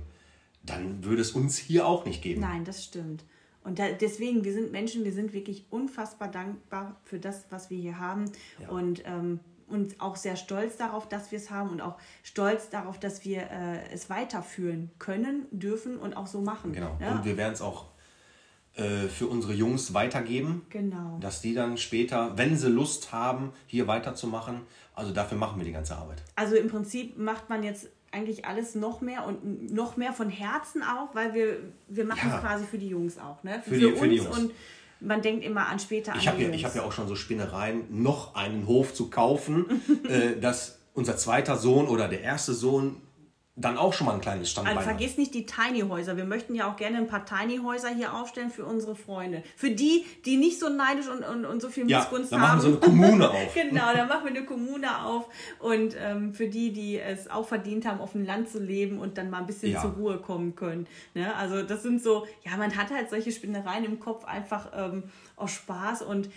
dann würde es uns hier auch nicht geben. Nein, das stimmt. Und da, deswegen, wir sind Menschen, wir sind wirklich unfassbar dankbar für das, was wir hier haben. Ja. Und, ähm, und auch sehr stolz darauf, dass wir es haben und auch stolz darauf, dass wir äh, es weiterführen können, dürfen und auch so machen. Genau. Ja? Und wir werden es auch äh, für unsere Jungs weitergeben. Genau. Dass die dann später, wenn sie Lust haben, hier weiterzumachen, also dafür machen wir die ganze Arbeit. Also im Prinzip macht man jetzt eigentlich alles noch mehr und noch mehr von Herzen auch, weil wir, wir machen es quasi für die Jungs auch. Ne? Für, für, die, für uns die Jungs. und man denkt immer an später ich an ja, Ich habe ja auch schon so Spinnereien, noch einen Hof zu kaufen, *laughs* äh, dass unser zweiter Sohn oder der erste Sohn dann auch schon mal ein kleines Standbein also vergiss nicht die Tiny Häuser. Wir möchten ja auch gerne ein paar Tiny Häuser hier aufstellen für unsere Freunde. Für die, die nicht so neidisch und, und, und so viel Missgunst ja, dann haben. machen wir so eine Kommune *laughs* auf. genau, dann machen wir eine Kommune auf. Und ähm, für die, die es auch verdient haben, auf dem Land zu leben und dann mal ein bisschen ja. zur Ruhe kommen können. Ne? Also das sind so, ja, man hat halt solche Spinnereien im Kopf einfach ähm, aus Spaß und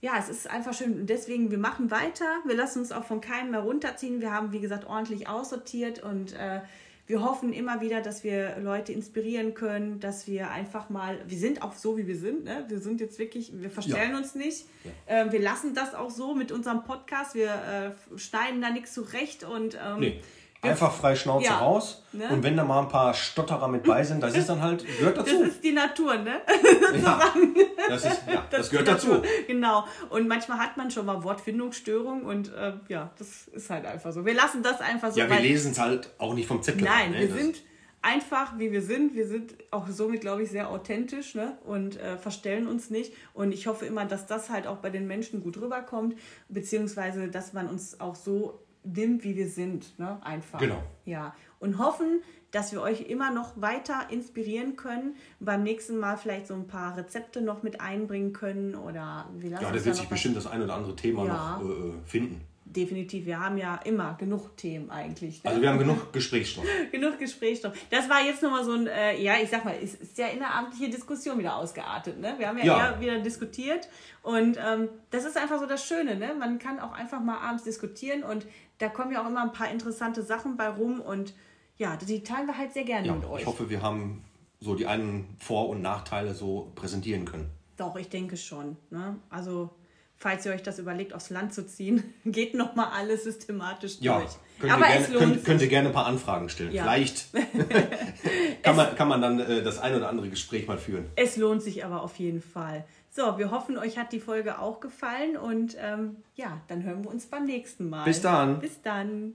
ja, es ist einfach schön. Deswegen, wir machen weiter. Wir lassen uns auch von keinem mehr runterziehen. Wir haben, wie gesagt, ordentlich aussortiert und äh, wir hoffen immer wieder, dass wir Leute inspirieren können, dass wir einfach mal, wir sind auch so, wie wir sind. Ne? Wir sind jetzt wirklich, wir verstellen ja. uns nicht. Ja. Äh, wir lassen das auch so mit unserem Podcast. Wir äh, schneiden da nichts zurecht und ähm, nee. Einfach frei Schnauze ja, raus. Ne? Und wenn da mal ein paar Stotterer mit bei sind, das ist dann halt, gehört dazu. Das ist die Natur, ne? *laughs* ja, das, ist, ja, das, das gehört dazu. Genau. Und manchmal hat man schon mal Wortfindungsstörungen und äh, ja, das ist halt einfach so. Wir lassen das einfach so. Ja, wir lesen es halt auch nicht vom Zettel. Nein, ne? wir das sind einfach, wie wir sind. Wir sind auch somit, glaube ich, sehr authentisch ne? und äh, verstellen uns nicht. Und ich hoffe immer, dass das halt auch bei den Menschen gut rüberkommt, beziehungsweise dass man uns auch so nimmt, wie wir sind. Ne? Einfach. Genau. Ja. Und hoffen, dass wir euch immer noch weiter inspirieren können. Beim nächsten Mal vielleicht so ein paar Rezepte noch mit einbringen können oder wie Ja, da wird sich bestimmt das ein oder andere Thema ja. noch äh, finden definitiv. Wir haben ja immer genug Themen eigentlich. Ne? Also wir haben genug Gesprächsstoff. *laughs* genug Gesprächsstoff. Das war jetzt nochmal so ein, äh, ja, ich sag mal, es ist ja innerabendliche Diskussion wieder ausgeartet. Ne? Wir haben ja, ja. eher wieder diskutiert und ähm, das ist einfach so das Schöne. Ne? Man kann auch einfach mal abends diskutieren und da kommen ja auch immer ein paar interessante Sachen bei rum und ja, die teilen wir halt sehr gerne ja, mit euch. Ich hoffe, wir haben so die einen Vor- und Nachteile so präsentieren können. Doch, ich denke schon. Ne? Also falls ihr euch das überlegt, aufs Land zu ziehen, *laughs* geht nochmal alles systematisch ja, durch. Könnt Aber ihr gerne, könnt, könnt, ihr gerne ein paar Anfragen stellen. Ja. Vielleicht *laughs* *laughs* kann, man, kann man dann äh, das ein oder andere Gespräch mal führen. Es lohnt sich aber auf jeden Fall. So, wir hoffen, euch hat die Folge auch gefallen und ähm, ja, dann hören wir uns beim nächsten Mal. Bis dann. Bis dann.